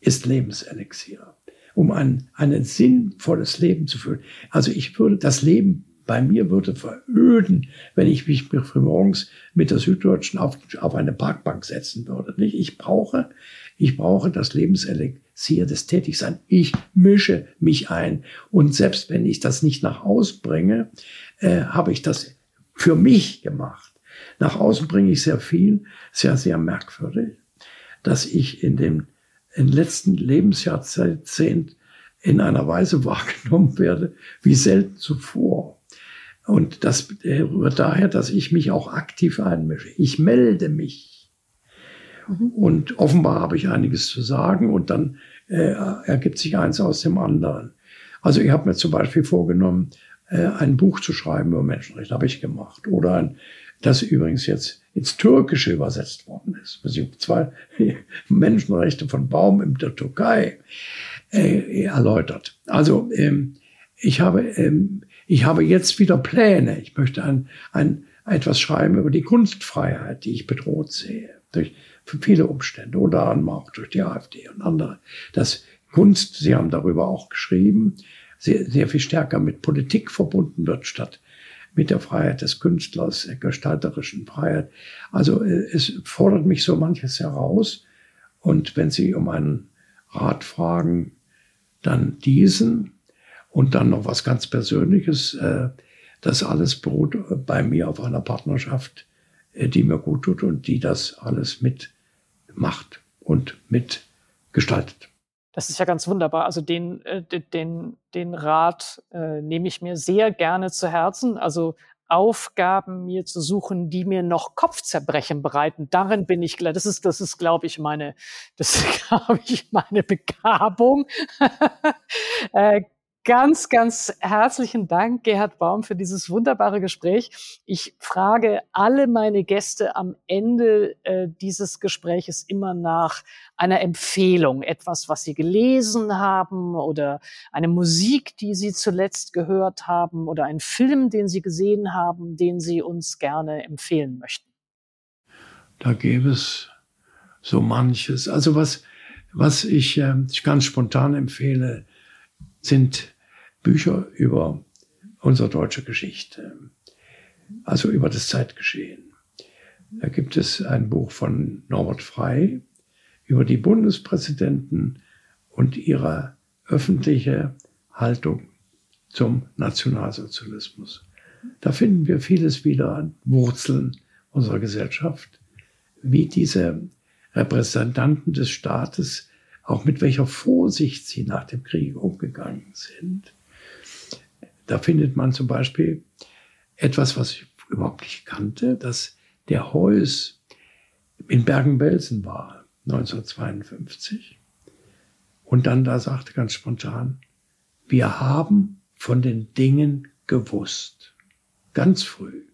ist Lebenselixier, um ein, ein sinnvolles Leben zu führen. Also ich würde das Leben bei mir würde veröden, wenn ich mich morgens mit der Süddeutschen auf, auf eine Parkbank setzen würde. Nicht? Ich brauche, ich brauche das Lebenselixier des Tätigseins. Ich mische mich ein. Und selbst wenn ich das nicht nach Hause bringe, äh, habe ich das für mich gemacht. Nach außen bringe ich sehr viel, sehr, sehr merkwürdig, dass ich in dem im letzten Lebensjahrzehnt in einer Weise wahrgenommen werde, wie selten zuvor. Und das rührt daher, dass ich mich auch aktiv einmische. Ich melde mich. Mhm. Und offenbar habe ich einiges zu sagen und dann äh, ergibt sich eins aus dem anderen. Also ich habe mir zum Beispiel vorgenommen, äh, ein Buch zu schreiben über Menschenrechte, habe ich gemacht. Oder ein, das übrigens jetzt ins Türkische übersetzt worden ist. Also zwei Menschenrechte von Baum in der Türkei äh, erläutert. Also ähm, ich habe ähm, ich habe jetzt wieder Pläne. Ich möchte ein, ein, etwas schreiben über die Kunstfreiheit, die ich bedroht sehe. Durch viele Umstände, anderem auch durch die AfD und andere. Dass Kunst, Sie haben darüber auch geschrieben, sehr, sehr viel stärker mit Politik verbunden wird, statt mit der Freiheit des Künstlers, der gestalterischen Freiheit. Also äh, es fordert mich so manches heraus. Und wenn Sie um einen Rat fragen, dann diesen. Und dann noch was ganz Persönliches. Äh, das alles beruht bei mir auf einer Partnerschaft, äh, die mir gut tut und die das alles mitmacht und mitgestaltet. Das ist ja ganz wunderbar. Also den, äh, den, den Rat äh, nehme ich mir sehr gerne zu Herzen. Also Aufgaben mir zu suchen, die mir noch Kopfzerbrechen bereiten. Darin bin ich klar. Das ist, das ist, glaube ich, meine, das ist, glaube ich, meine Begabung. äh, Ganz, ganz herzlichen Dank, Gerhard Baum, für dieses wunderbare Gespräch. Ich frage alle meine Gäste am Ende äh, dieses Gespräches immer nach einer Empfehlung, etwas, was sie gelesen haben oder eine Musik, die sie zuletzt gehört haben oder einen Film, den sie gesehen haben, den sie uns gerne empfehlen möchten. Da gäbe es so manches. Also was, was ich äh, ganz spontan empfehle, sind Bücher über unsere deutsche Geschichte, also über das Zeitgeschehen. Da gibt es ein Buch von Norbert Frey über die Bundespräsidenten und ihre öffentliche Haltung zum Nationalsozialismus. Da finden wir vieles wieder an Wurzeln unserer Gesellschaft, wie diese Repräsentanten des Staates auch mit welcher Vorsicht sie nach dem Krieg umgegangen sind. Da findet man zum Beispiel etwas, was ich überhaupt nicht kannte, dass der Heuss in Bergen-Belsen war, 1952. Und dann da sagte ganz spontan, wir haben von den Dingen gewusst. Ganz früh.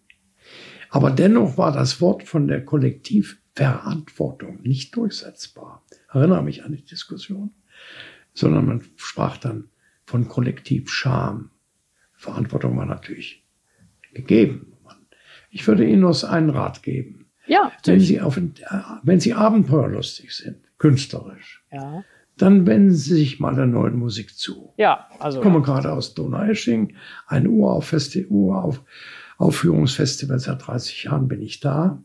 Aber dennoch war das Wort von der Kollektiv Verantwortung nicht durchsetzbar. Erinnere mich an die Diskussion, sondern man sprach dann von Kollektiv Scham. Verantwortung war natürlich gegeben. Ich würde Ihnen nur einen Rat geben. Ja, wenn Sie, auf, äh, wenn Sie abenteuerlustig sind, künstlerisch, ja. dann wenden Sie sich mal der neuen Musik zu. Ja, also. Ich komme gerade aus Donaueschingen, ein Uraufführungsfestival, seit 30 Jahren bin ich da.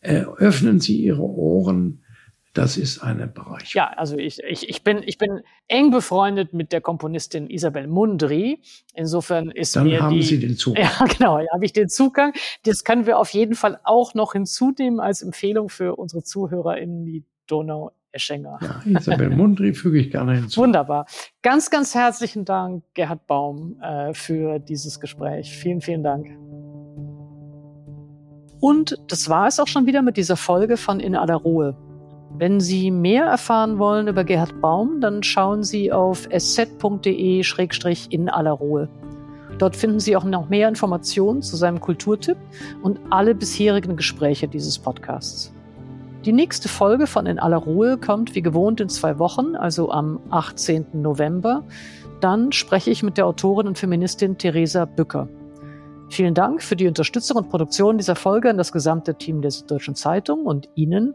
Äh, öffnen Sie Ihre Ohren das ist eine Bereicherung. Ja, also ich, ich, ich, bin, ich bin eng befreundet mit der Komponistin Isabel Mundry. Insofern ist Dann mir haben die, Sie den Zugang. Ja, genau, ja, habe ich den Zugang. Das können wir auf jeden Fall auch noch hinzunehmen als Empfehlung für unsere Zuhörer in die Donau Eschenger. Ja, Isabel Mundry füge ich gerne hinzu. Wunderbar. Ganz, ganz herzlichen Dank, Gerhard Baum, äh, für dieses Gespräch. Vielen, vielen Dank. Und das war es auch schon wieder mit dieser Folge von In aller Ruhe. Wenn Sie mehr erfahren wollen über Gerhard Baum, dann schauen Sie auf sz.de-in aller Ruhe. Dort finden Sie auch noch mehr Informationen zu seinem Kulturtipp und alle bisherigen Gespräche dieses Podcasts. Die nächste Folge von In aller Ruhe kommt wie gewohnt in zwei Wochen, also am 18. November. Dann spreche ich mit der Autorin und Feministin Theresa Bücker. Vielen Dank für die Unterstützung und Produktion dieser Folge an das gesamte Team der Süddeutschen Zeitung und Ihnen